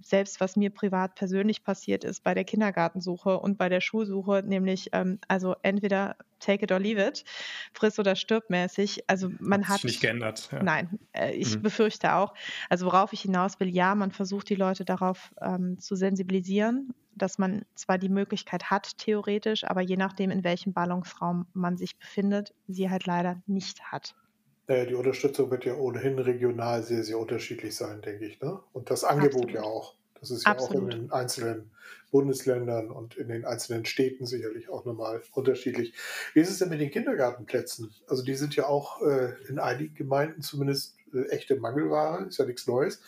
selbst was mir privat persönlich passiert ist bei der Kindergartensuche und bei der Schulsuche, nämlich ähm, also entweder take it or leave it, friss oder stirb mäßig. Also man hat, hat sich nicht geändert. Ja. Nein, äh, ich mhm. befürchte auch. Also worauf ich hinaus will, ja, man versucht die Leute darauf ähm, zu sensibilisieren, dass man zwar die Möglichkeit hat theoretisch, aber je nachdem in welchem Ballungsraum man sich befindet, sie halt leider nicht hat. Naja, die Unterstützung wird ja ohnehin regional sehr, sehr unterschiedlich sein, denke ich. Ne? Und das Angebot Absolut. ja auch. Das ist ja Absolut. auch in den einzelnen Bundesländern und in den einzelnen Städten sicherlich auch nochmal unterschiedlich. Wie ist es denn mit den Kindergartenplätzen? Also die sind ja auch äh, in einigen Gemeinden zumindest äh, echte Mangelware, ist ja nichts Neues.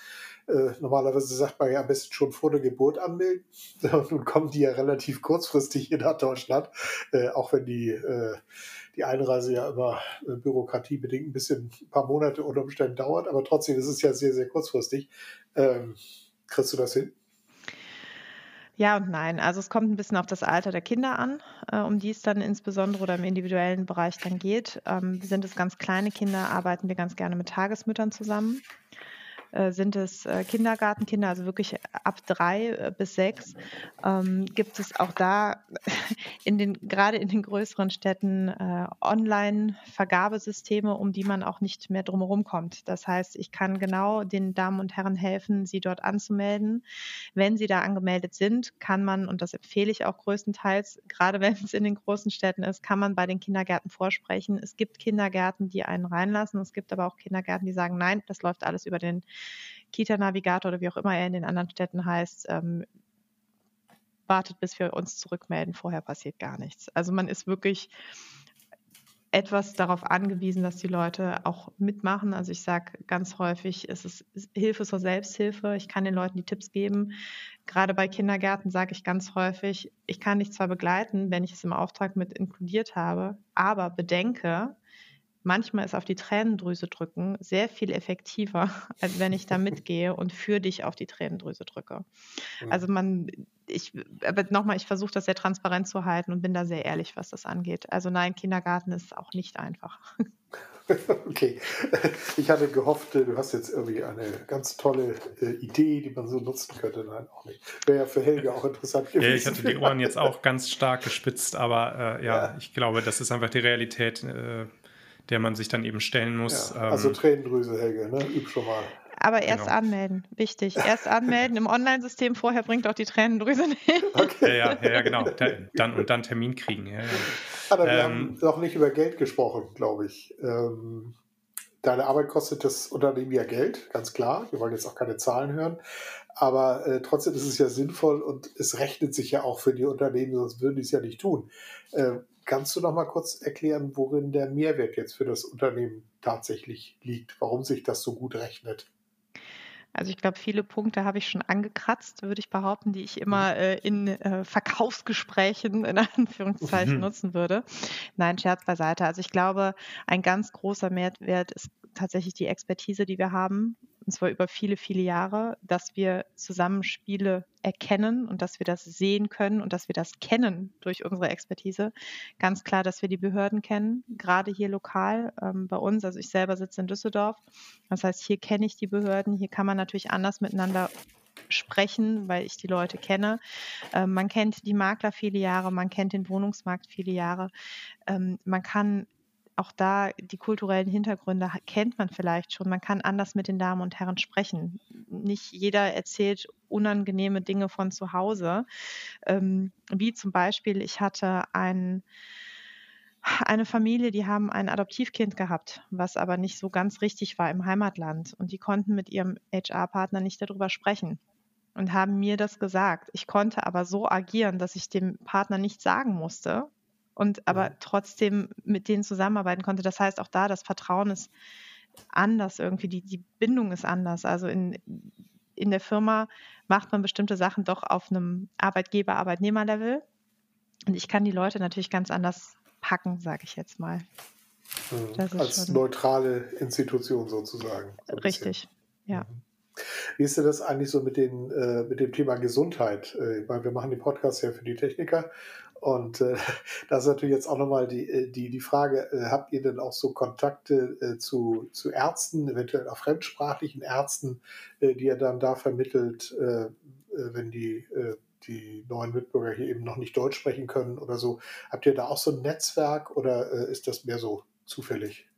Äh, normalerweise sagt man ja am besten schon vor der Geburt anmelden. Nun kommen die ja relativ kurzfristig hier nach Deutschland, äh, auch wenn die, äh, die Einreise ja immer äh, bürokratiebedingt ein bisschen ein paar Monate unter Umständen dauert, aber trotzdem ist es ja sehr, sehr kurzfristig. Ähm, kriegst du das hin? Ja und nein. Also es kommt ein bisschen auf das Alter der Kinder an, äh, um die es dann insbesondere oder im individuellen Bereich dann geht. Ähm, sind es ganz kleine Kinder, arbeiten wir ganz gerne mit Tagesmüttern zusammen. Äh, sind es äh, Kindergartenkinder, also wirklich ab drei äh, bis sechs, ähm, gibt es auch da in den, gerade in den größeren Städten äh, Online-Vergabesysteme, um die man auch nicht mehr drumherum kommt. Das heißt, ich kann genau den Damen und Herren helfen, sie dort anzumelden. Wenn sie da angemeldet sind, kann man, und das empfehle ich auch größtenteils, gerade wenn es in den großen Städten ist, kann man bei den Kindergärten vorsprechen. Es gibt Kindergärten, die einen reinlassen. Es gibt aber auch Kindergärten, die sagen, nein, das läuft alles über den Kita-Navigator oder wie auch immer er in den anderen Städten heißt, ähm, wartet, bis wir uns zurückmelden. Vorher passiert gar nichts. Also man ist wirklich etwas darauf angewiesen, dass die Leute auch mitmachen. Also ich sage ganz häufig, es ist Hilfe zur Selbsthilfe. Ich kann den Leuten die Tipps geben. Gerade bei Kindergärten sage ich ganz häufig, ich kann dich zwar begleiten, wenn ich es im Auftrag mit inkludiert habe, aber bedenke, manchmal ist auf die Tränendrüse drücken sehr viel effektiver, als wenn ich da mitgehe und für dich auf die Tränendrüse drücke. Mhm. Also man, ich, aber nochmal, ich versuche das sehr transparent zu halten und bin da sehr ehrlich, was das angeht. Also nein, Kindergarten ist auch nicht einfach. Okay, ich hatte gehofft, du hast jetzt irgendwie eine ganz tolle äh, Idee, die man so nutzen könnte. Nein, auch nicht. Wäre ja für Helge auch interessant gewesen. Ja, ich hatte die Ohren jetzt auch ganz stark gespitzt, aber äh, ja, ja, ich glaube, das ist einfach die Realität. Äh, der man sich dann eben stellen muss. Ja, also ähm, Tränendrüse, Helge, ne? Üb schon mal. Aber erst genau. anmelden, wichtig. Erst anmelden im Online-System, vorher bringt auch die Tränendrüse nicht. Okay. Ja, ja, ja, genau. Dann, und dann Termin kriegen. Ja, ja. Aber wir ähm, haben noch nicht über Geld gesprochen, glaube ich. Ähm, deine Arbeit kostet das Unternehmen ja Geld, ganz klar. Wir wollen jetzt auch keine Zahlen hören. Aber äh, trotzdem ist es ja sinnvoll und es rechnet sich ja auch für die Unternehmen, sonst würden die es ja nicht tun. Äh, Kannst du noch mal kurz erklären, worin der Mehrwert jetzt für das Unternehmen tatsächlich liegt, warum sich das so gut rechnet? Also ich glaube, viele Punkte habe ich schon angekratzt, würde ich behaupten, die ich immer mhm. äh, in äh, Verkaufsgesprächen in Anführungszeichen mhm. nutzen würde. Nein, Scherz beiseite. Also ich glaube, ein ganz großer Mehrwert ist tatsächlich die Expertise, die wir haben und zwar über viele, viele Jahre, dass wir Zusammenspiele erkennen und dass wir das sehen können und dass wir das kennen durch unsere Expertise. Ganz klar, dass wir die Behörden kennen, gerade hier lokal ähm, bei uns. Also ich selber sitze in Düsseldorf. Das heißt, hier kenne ich die Behörden. Hier kann man natürlich anders miteinander sprechen, weil ich die Leute kenne. Ähm, man kennt die Makler viele Jahre, man kennt den Wohnungsmarkt viele Jahre. Ähm, man kann auch da die kulturellen Hintergründe kennt man vielleicht schon. Man kann anders mit den Damen und Herren sprechen. Nicht jeder erzählt unangenehme Dinge von zu Hause. Ähm, wie zum Beispiel, ich hatte ein, eine Familie, die haben ein Adoptivkind gehabt, was aber nicht so ganz richtig war im Heimatland. Und die konnten mit ihrem HR-Partner nicht darüber sprechen und haben mir das gesagt. Ich konnte aber so agieren, dass ich dem Partner nicht sagen musste, und aber mhm. trotzdem mit denen zusammenarbeiten konnte. Das heißt, auch da das Vertrauen ist anders irgendwie, die, die Bindung ist anders. Also in, in der Firma macht man bestimmte Sachen doch auf einem Arbeitgeber-Arbeitnehmer-Level. Und ich kann die Leute natürlich ganz anders packen, sage ich jetzt mal. Mhm. Als neutrale Institution sozusagen. So richtig, ja. Mhm. Wie ist denn das eigentlich so mit, den, äh, mit dem Thema Gesundheit? Äh, ich meine, wir machen den Podcast ja für die Techniker und äh, das ist natürlich jetzt auch nochmal die, äh, die, die Frage, äh, habt ihr denn auch so Kontakte äh, zu, zu Ärzten, eventuell auch fremdsprachlichen Ärzten, äh, die ihr dann da vermittelt, äh, äh wenn die, äh, die neuen Mitbürger hier eben noch nicht Deutsch sprechen können oder so? Habt ihr da auch so ein Netzwerk oder äh, ist das mehr so zufällig?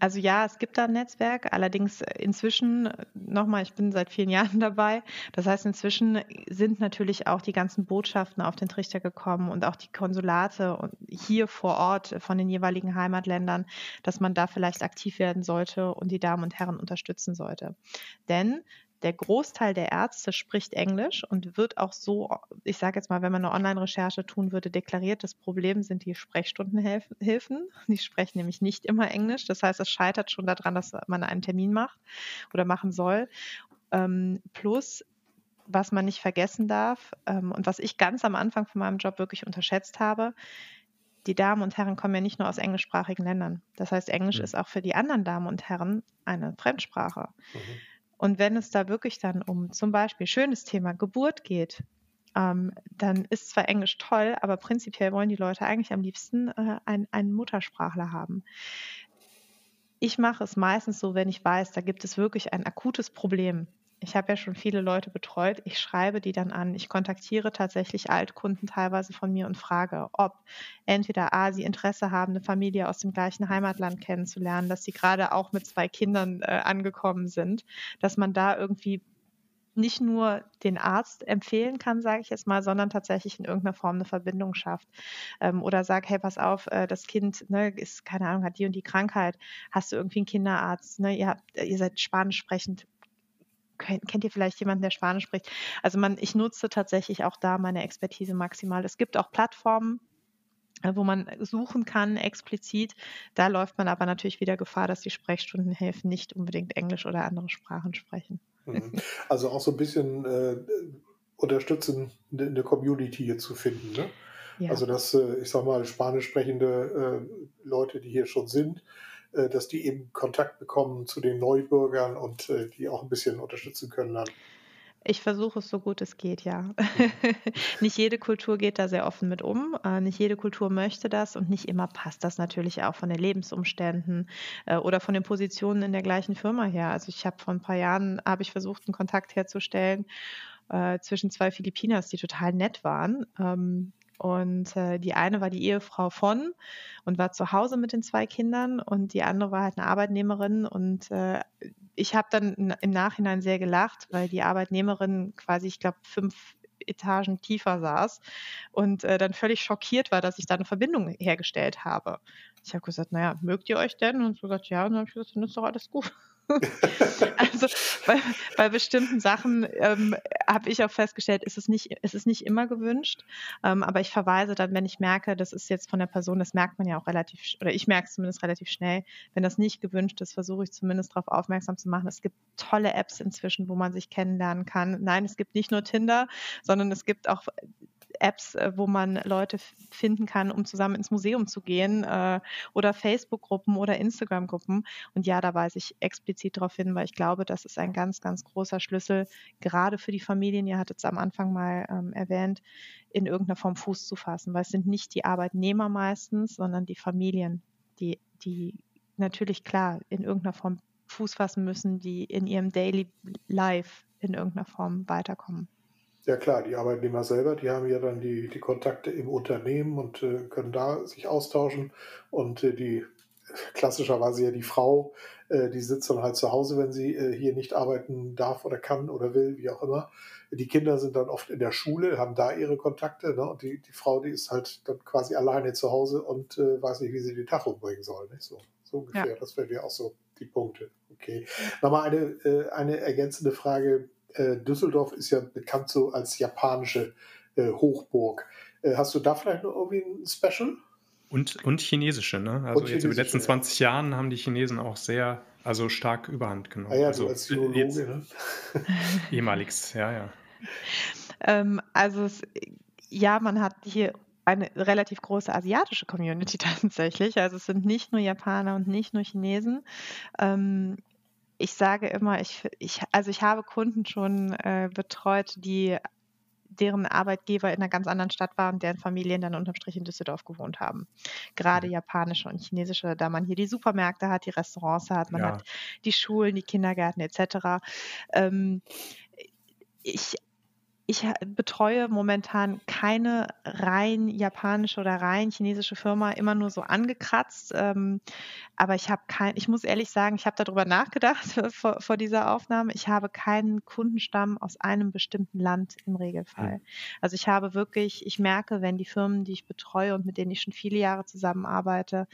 Also ja, es gibt da ein Netzwerk, allerdings äh, inzwischen, äh, nochmal, ich bin seit vielen Jahren dabei. Das heißt, inzwischen sind natürlich auch die ganzen Botschaften auf den Trichter gekommen und auch die Konsulate hier vor Ort von den jeweiligen Heimatländern, dass man da vielleicht aktiv werden sollte und die Damen und Herren unterstützen sollte. Denn der Großteil der Ärzte spricht Englisch und wird auch so, ich sage jetzt mal, wenn man eine Online-Recherche tun würde, deklariert. Das Problem sind die Sprechstundenhilfen. Die sprechen nämlich nicht immer Englisch. Das heißt, es scheitert schon daran, dass man einen Termin macht oder machen soll. Ähm, plus, was man nicht vergessen darf ähm, und was ich ganz am Anfang von meinem Job wirklich unterschätzt habe, die Damen und Herren kommen ja nicht nur aus englischsprachigen Ländern. Das heißt, Englisch mhm. ist auch für die anderen Damen und Herren eine Fremdsprache. Mhm. Und wenn es da wirklich dann um zum Beispiel schönes Thema Geburt geht, ähm, dann ist zwar Englisch toll, aber prinzipiell wollen die Leute eigentlich am liebsten äh, einen, einen Muttersprachler haben. Ich mache es meistens so, wenn ich weiß, da gibt es wirklich ein akutes Problem ich habe ja schon viele Leute betreut. Ich schreibe die dann an. Ich kontaktiere tatsächlich Altkunden teilweise von mir und frage, ob entweder A, sie Interesse haben, eine Familie aus dem gleichen Heimatland kennenzulernen, dass sie gerade auch mit zwei Kindern äh, angekommen sind, dass man da irgendwie nicht nur den Arzt empfehlen kann, sage ich jetzt mal, sondern tatsächlich in irgendeiner Form eine Verbindung schafft. Ähm, oder sag, hey, pass auf, äh, das Kind ne, ist, keine Ahnung, hat die und die Krankheit. Hast du irgendwie einen Kinderarzt? Ne? Ihr, habt, ihr seid spanisch sprechend kennt ihr vielleicht jemanden, der Spanisch spricht? Also man, ich nutze tatsächlich auch da meine Expertise maximal. Es gibt auch Plattformen, äh, wo man suchen kann explizit. Da läuft man aber natürlich wieder Gefahr, dass die Sprechstundenhilfen nicht unbedingt Englisch oder andere Sprachen sprechen. Mhm. Also auch so ein bisschen äh, unterstützen, eine Community hier zu finden. Ne? Ja. Also dass, äh, ich sag mal, spanisch sprechende äh, Leute, die hier schon sind, äh, dass die eben Kontakt bekommen zu den Neubürgern und äh, die auch ein bisschen unterstützen können dann. Ich versuche es so gut es geht, ja. Mhm. nicht jede Kultur geht da sehr offen mit um. Äh, nicht jede Kultur möchte das und nicht immer passt das natürlich auch von den Lebensumständen oder von den Positionen in der gleichen Firma her. Also ich habe vor ein paar Jahren habe ich versucht, einen Kontakt herzustellen zwischen zwei Filipinas, die total nett waren. Ähm, und äh, die eine war die Ehefrau von und war zu Hause mit den zwei Kindern und die andere war halt eine Arbeitnehmerin. Und äh, ich habe dann im Nachhinein sehr gelacht, weil die Arbeitnehmerin quasi, ich glaube, fünf Etagen tiefer saß und äh, dann völlig schockiert war, dass ich da eine Verbindung hergestellt habe. Ich habe gesagt, naja, mögt ihr euch denn? Und so gesagt, ja. Und dann habe ich gesagt, dann ist doch alles gut. Also bei, bei, bestimmten Sachen ähm, habe ich auch festgestellt, ist es nicht, ist es nicht immer gewünscht. Ähm, aber ich verweise dann, wenn ich merke, das ist jetzt von der Person, das merkt man ja auch relativ, oder ich merke es zumindest relativ schnell, wenn das nicht gewünscht ist, versuche ich zumindest darauf aufmerksam zu machen. Es gibt tolle Apps inzwischen, wo man sich kennenlernen kann. Nein, es gibt nicht nur Tinder, sondern es gibt auch Apps, äh, wo man Leute finden kann, um zusammen ins Museum zu gehen äh, oder Facebook-Gruppen oder Instagram-Gruppen. Und ja, da weise ich explizit darauf hin, weil ich glaube, das ist ein ganz, ganz großer Schlüssel, gerade für die Familien. Ihr hattet es am Anfang mal ähm, erwähnt, in irgendeiner Form Fuß zu fassen, weil es sind nicht die Arbeitnehmer meistens, sondern die Familien, die, die natürlich klar in irgendeiner Form Fuß fassen müssen, die in ihrem Daily Life in irgendeiner Form weiterkommen. Ja klar, die Arbeitnehmer selber, die haben ja dann die, die Kontakte im Unternehmen und äh, können da sich austauschen. Und äh, die klassischerweise ja die Frau, äh, die sitzt dann halt zu Hause, wenn sie äh, hier nicht arbeiten darf oder kann oder will, wie auch immer. Die Kinder sind dann oft in der Schule, haben da ihre Kontakte. Ne? Und die, die Frau, die ist halt dann quasi alleine zu Hause und äh, weiß nicht, wie sie den Tag umbringen soll. Nicht? So, so ungefähr. Ja. Das wären ja auch so die Punkte. Okay. Nochmal eine, äh, eine ergänzende Frage Düsseldorf ist ja bekannt so als japanische äh, Hochburg. Äh, hast du da vielleicht noch irgendwie ein Special? Und, und chinesische, ne? Also und jetzt in den letzten 20 Jahren haben die Chinesen auch sehr, also stark Überhand genommen. Ah ja, also, als Philologe, jetzt, ne? ehemaligs, ja, ja. Ähm, also es, ja, man hat hier eine relativ große asiatische Community tatsächlich. Also es sind nicht nur Japaner und nicht nur Chinesen. Ähm, ich sage immer, ich, ich, also ich habe Kunden schon äh, betreut, die deren Arbeitgeber in einer ganz anderen Stadt waren und deren Familien dann unterm Strich in Düsseldorf gewohnt haben. Gerade mhm. japanische und chinesische, da man hier die Supermärkte hat, die Restaurants hat, man ja. hat die Schulen, die Kindergärten etc. Ähm, ich ich betreue momentan keine rein japanische oder rein chinesische Firma, immer nur so angekratzt. Ähm, aber ich habe kein, ich muss ehrlich sagen, ich habe darüber nachgedacht vor, vor, dieser Aufnahme. Ich habe keinen Kundenstamm aus einem bestimmten Land im Regelfall. Mhm. Also ich habe wirklich, ich merke, wenn die Firmen, die ich betreue und mit denen ich schon viele Jahre zusammenarbeite,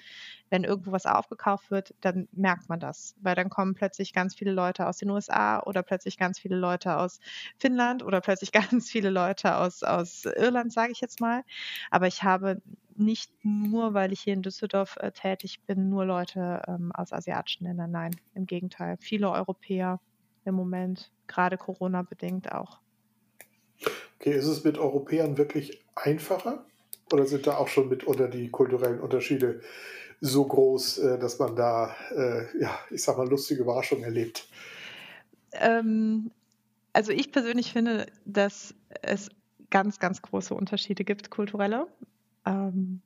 wenn irgendwo was aufgekauft wird, dann merkt man das, weil dann kommen plötzlich ganz viele Leute aus den USA oder plötzlich ganz viele Leute aus Finnland oder plötzlich ganz viele Leute aus, aus Irland, sage ich jetzt mal. Aber ich habe nicht nur, weil ich hier in Düsseldorf äh, tätig bin, nur Leute ähm, aus asiatischen Ländern. Nein, im Gegenteil. Viele Europäer im Moment, gerade Corona bedingt auch. Okay, ist es mit Europäern wirklich einfacher? Oder sind da auch schon mitunter die kulturellen Unterschiede so groß, äh, dass man da, äh, ja, ich sag mal, lustige Überraschungen erlebt? Ähm, also ich persönlich finde, dass es ganz, ganz große Unterschiede gibt, kulturelle. Ähm,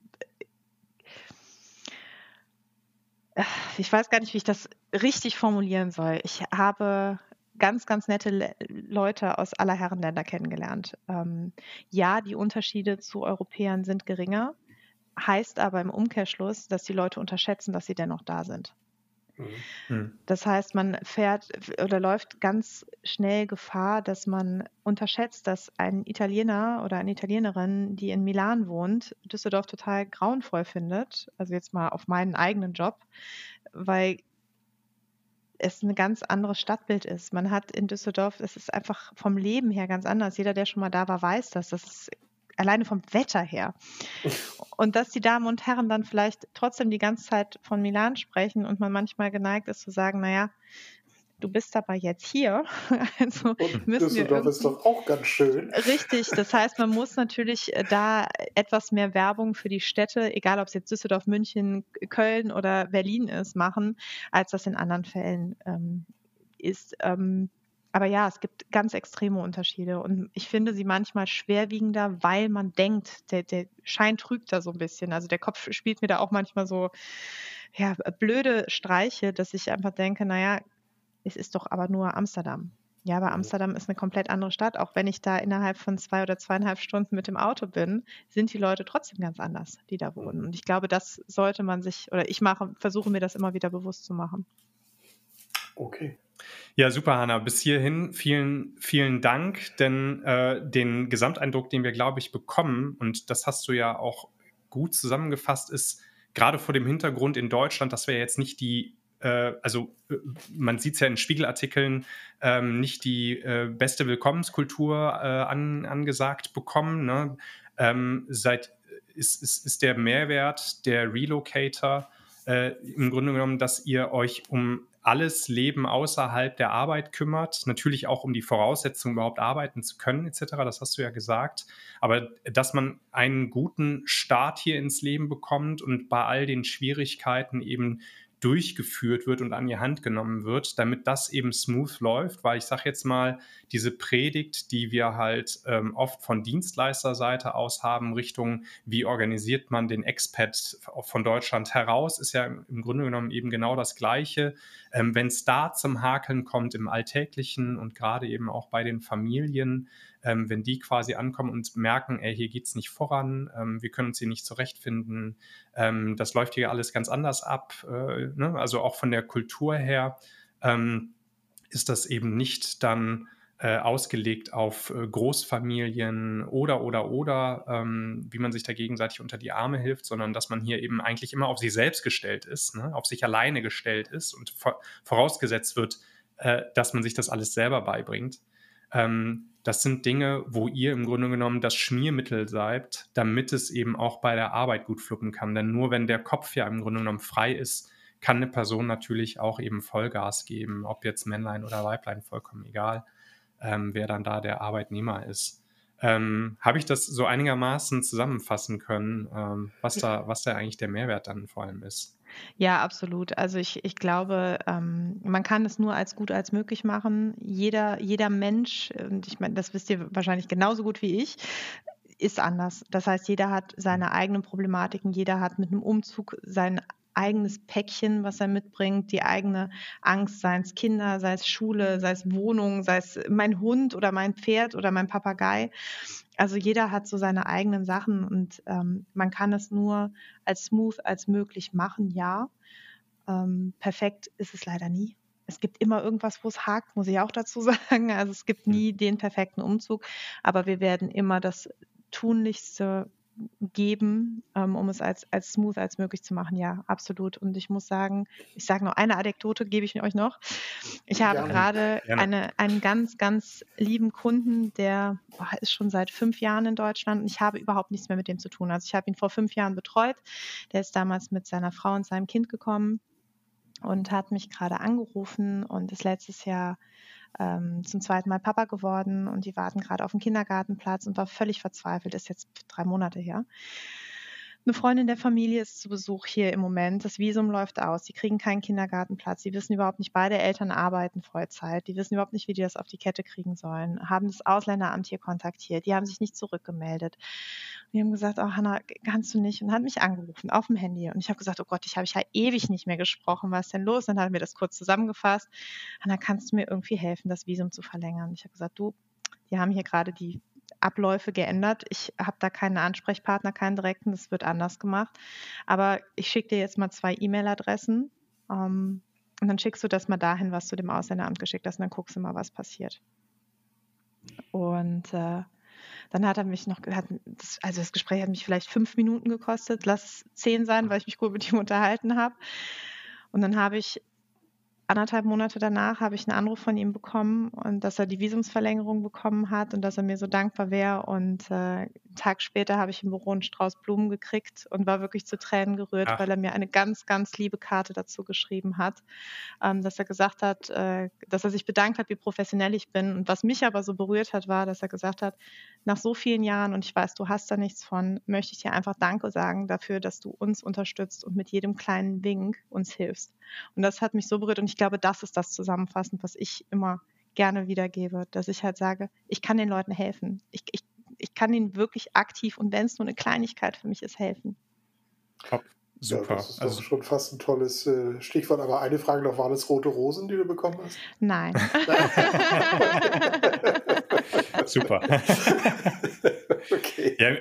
ich weiß gar nicht, wie ich das richtig formulieren soll. Ich habe ganz, ganz nette Le Leute aus aller Herren Länder kennengelernt. Ähm, ja, die Unterschiede zu Europäern sind geringer heißt aber im Umkehrschluss, dass die Leute unterschätzen, dass sie dennoch da sind. Mhm. Hm. Das heißt, man fährt oder läuft ganz schnell Gefahr, dass man unterschätzt, dass ein Italiener oder eine Italienerin, die in Milan wohnt, Düsseldorf total grauenvoll findet. Also jetzt mal auf meinen eigenen Job, weil es ein ganz anderes Stadtbild ist. Man hat in Düsseldorf, es ist einfach vom Leben her ganz anders. Jeder, der schon mal da war, weiß das. Das ist alleine vom Wetter her. Und dass die Damen und Herren dann vielleicht trotzdem die ganze Zeit von Milan sprechen und man manchmal geneigt ist zu sagen, naja, du bist aber jetzt hier. Also und müssen Düsseldorf wir ist doch auch ganz schön. Richtig, das heißt, man muss natürlich äh, da etwas mehr Werbung für die Städte, egal ob es jetzt Düsseldorf, München, Köln oder Berlin ist, machen, als das in anderen Fällen ähm, ist. Ähm, aber ja, es gibt ganz extreme Unterschiede und ich finde sie manchmal schwerwiegender, weil man denkt, der, der Schein trügt da so ein bisschen. Also der Kopf spielt mir da auch manchmal so ja, blöde Streiche, dass ich einfach denke, naja, es ist doch aber nur Amsterdam. Ja, aber Amsterdam ist eine komplett andere Stadt. Auch wenn ich da innerhalb von zwei oder zweieinhalb Stunden mit dem Auto bin, sind die Leute trotzdem ganz anders, die da wohnen. Und ich glaube, das sollte man sich, oder ich mache, versuche mir das immer wieder bewusst zu machen. Okay. Ja, super, Hanna. Bis hierhin vielen, vielen Dank, denn äh, den Gesamteindruck, den wir, glaube ich, bekommen, und das hast du ja auch gut zusammengefasst, ist gerade vor dem Hintergrund in Deutschland, dass wir jetzt nicht die, äh, also äh, man sieht es ja in Spiegelartikeln, ähm, nicht die äh, beste Willkommenskultur äh, an, angesagt bekommen. Ne? Ähm, seit ist, ist, ist der Mehrwert der Relocator äh, im Grunde genommen, dass ihr euch um alles Leben außerhalb der Arbeit kümmert, natürlich auch um die Voraussetzungen überhaupt arbeiten zu können etc. Das hast du ja gesagt. Aber dass man einen guten Start hier ins Leben bekommt und bei all den Schwierigkeiten eben durchgeführt wird und an die Hand genommen wird, damit das eben smooth läuft, weil ich sage jetzt mal, diese Predigt, die wir halt ähm, oft von Dienstleisterseite aus haben, Richtung, wie organisiert man den Expat von Deutschland heraus, ist ja im Grunde genommen eben genau das Gleiche. Ähm, Wenn es da zum Hakeln kommt im Alltäglichen und gerade eben auch bei den Familien, ähm, wenn die quasi ankommen und merken, ey, hier geht es nicht voran, ähm, wir können uns hier nicht zurechtfinden, ähm, das läuft hier alles ganz anders ab, äh, ne? also auch von der Kultur her ähm, ist das eben nicht dann äh, ausgelegt auf äh, Großfamilien oder, oder, oder, ähm, wie man sich da gegenseitig unter die Arme hilft, sondern dass man hier eben eigentlich immer auf sich selbst gestellt ist, ne? auf sich alleine gestellt ist und vorausgesetzt wird, äh, dass man sich das alles selber beibringt. Ähm, das sind Dinge, wo ihr im Grunde genommen das Schmiermittel seid, damit es eben auch bei der Arbeit gut fluppen kann. Denn nur wenn der Kopf ja im Grunde genommen frei ist, kann eine Person natürlich auch eben Vollgas geben, ob jetzt Männlein oder Weiblein, vollkommen egal, ähm, wer dann da der Arbeitnehmer ist. Ähm, Habe ich das so einigermaßen zusammenfassen können, ähm, was, da, was da eigentlich der Mehrwert dann vor allem ist? Ja, absolut. Also ich, ich glaube, ähm, man kann es nur als gut als möglich machen. Jeder, jeder Mensch, und ich meine, das wisst ihr wahrscheinlich genauso gut wie ich, ist anders. Das heißt, jeder hat seine eigenen Problematiken, jeder hat mit einem Umzug sein eigenes Päckchen, was er mitbringt, die eigene Angst, sei es Kinder, sei es Schule, sei es Wohnung, sei es mein Hund oder mein Pferd oder mein Papagei. Also jeder hat so seine eigenen Sachen und ähm, man kann es nur als smooth als möglich machen, ja. Ähm, perfekt ist es leider nie. Es gibt immer irgendwas, wo es hakt, muss ich auch dazu sagen. Also es gibt nie den perfekten Umzug, aber wir werden immer das tunlichste geben, ähm, um es als, als smooth als möglich zu machen. Ja, absolut. Und ich muss sagen, ich sage noch eine Anekdote, gebe ich euch noch. Ich habe gerade eine, einen ganz, ganz lieben Kunden, der boah, ist schon seit fünf Jahren in Deutschland und ich habe überhaupt nichts mehr mit dem zu tun. Also ich habe ihn vor fünf Jahren betreut. Der ist damals mit seiner Frau und seinem Kind gekommen und hat mich gerade angerufen und ist letztes Jahr ähm, zum zweiten Mal Papa geworden und die warten gerade auf dem Kindergartenplatz und war völlig verzweifelt, ist jetzt drei Monate her. Eine Freundin der Familie ist zu Besuch hier im Moment. Das Visum läuft aus. Sie kriegen keinen Kindergartenplatz. Sie wissen überhaupt nicht, beide Eltern arbeiten Vollzeit. Die wissen überhaupt nicht, wie die das auf die Kette kriegen sollen. Haben das Ausländeramt hier kontaktiert. Die haben sich nicht zurückgemeldet. Und die haben gesagt, oh Hanna, kannst du nicht? Und hat mich angerufen auf dem Handy. Und ich habe gesagt, oh Gott, ich habe ja ewig nicht mehr gesprochen. Was ist denn los? Und dann hat er mir das kurz zusammengefasst. Hanna, kannst du mir irgendwie helfen, das Visum zu verlängern? Ich habe gesagt, du, die haben hier gerade die Abläufe geändert. Ich habe da keinen Ansprechpartner, keinen direkten, das wird anders gemacht. Aber ich schicke dir jetzt mal zwei E-Mail-Adressen ähm, und dann schickst du das mal dahin, was du dem Ausländeramt geschickt hast und dann guckst du mal, was passiert. Und äh, dann hat er mich noch, hat, das, also das Gespräch hat mich vielleicht fünf Minuten gekostet, lass es zehn sein, weil ich mich gut mit ihm unterhalten habe. Und dann habe ich anderthalb Monate danach habe ich einen Anruf von ihm bekommen und dass er die Visumsverlängerung bekommen hat und dass er mir so dankbar wäre. Und äh, einen Tag später habe ich im Büro einen Strauß Blumen gekriegt und war wirklich zu Tränen gerührt, Ach. weil er mir eine ganz, ganz liebe Karte dazu geschrieben hat, ähm, dass er gesagt hat, äh, dass er sich bedankt hat, wie professionell ich bin. Und was mich aber so berührt hat, war, dass er gesagt hat, nach so vielen Jahren und ich weiß, du hast da nichts von, möchte ich dir einfach Danke sagen dafür, dass du uns unterstützt und mit jedem kleinen Wink uns hilfst. Und das hat mich so berührt und ich glaube, das ist das Zusammenfassend, was ich immer gerne wiedergebe, dass ich halt sage, ich kann den Leuten helfen. Ich, ich, ich kann ihnen wirklich aktiv und wenn es nur eine Kleinigkeit für mich ist, helfen. Top. Super. Ja, das ist also, schon fast ein tolles äh, Stichwort. Aber eine Frage noch, waren es rote Rosen, die du bekommen hast? Nein. Super. okay. Ja,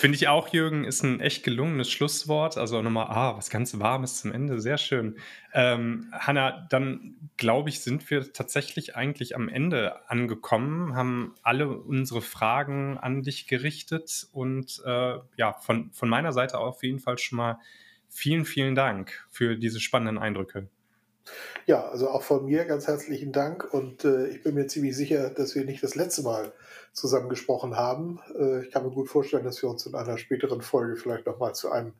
Finde ich auch, Jürgen, ist ein echt gelungenes Schlusswort. Also nochmal, ah, was ganz Warmes zum Ende. Sehr schön. Ähm, Hanna, dann glaube ich, sind wir tatsächlich eigentlich am Ende angekommen, haben alle unsere Fragen an dich gerichtet und äh, ja, von, von meiner Seite auf jeden Fall schon mal vielen, vielen Dank für diese spannenden Eindrücke. Ja, also auch von mir ganz herzlichen Dank und äh, ich bin mir ziemlich sicher, dass wir nicht das letzte Mal zusammen gesprochen haben. Äh, ich kann mir gut vorstellen, dass wir uns in einer späteren Folge vielleicht nochmal zu einem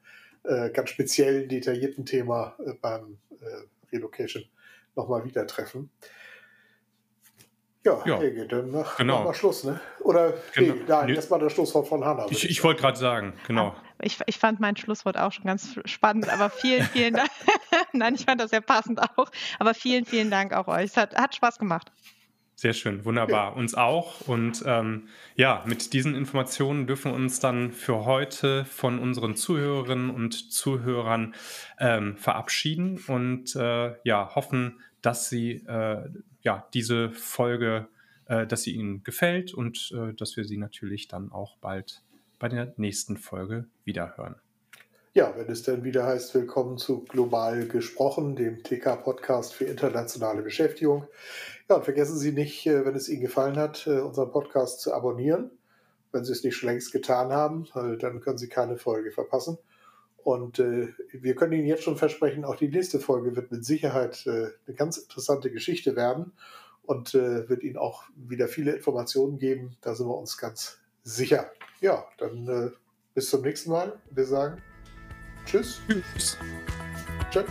äh, ganz speziellen, detaillierten Thema äh, beim äh, Relocation nochmal wieder treffen. Ja, ja. Helge, dann mach, genau. mach mal Schluss, ne? Oder genau. nee, nein, das war das Schlusswort von Hanna. Ich, ich wollte gerade sagen, genau. Ich, ich fand mein Schlusswort auch schon ganz spannend, aber vielen, vielen Dank. nein, ich fand das sehr passend auch. Aber vielen, vielen Dank auch euch. Es hat, hat Spaß gemacht. Sehr schön, wunderbar. Uns auch. Und ähm, ja, mit diesen Informationen dürfen wir uns dann für heute von unseren Zuhörerinnen und Zuhörern ähm, verabschieden und äh, ja, hoffen, dass Sie äh, ja, diese Folge, äh, dass sie Ihnen gefällt und äh, dass wir sie natürlich dann auch bald bei der nächsten Folge wiederhören. Ja, wenn es dann wieder heißt, willkommen zu Global gesprochen, dem TK-Podcast für internationale Beschäftigung. Ja, und vergessen Sie nicht, äh, wenn es Ihnen gefallen hat, äh, unseren Podcast zu abonnieren. Wenn Sie es nicht schon längst getan haben, dann können Sie keine Folge verpassen. Und äh, wir können Ihnen jetzt schon versprechen, auch die nächste Folge wird mit Sicherheit äh, eine ganz interessante Geschichte werden und äh, wird Ihnen auch wieder viele Informationen geben. Da sind wir uns ganz sicher. Ja, dann bis zum nächsten Mal. Wir sagen Tschüss. Tschüss. Tschüss.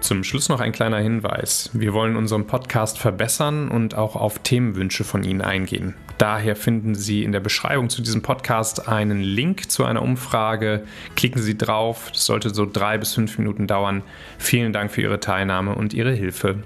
Zum Schluss noch ein kleiner Hinweis. Wir wollen unseren Podcast verbessern und auch auf Themenwünsche von Ihnen eingehen. Daher finden Sie in der Beschreibung zu diesem Podcast einen Link zu einer Umfrage. Klicken Sie drauf. Das sollte so drei bis fünf Minuten dauern. Vielen Dank für Ihre Teilnahme und Ihre Hilfe.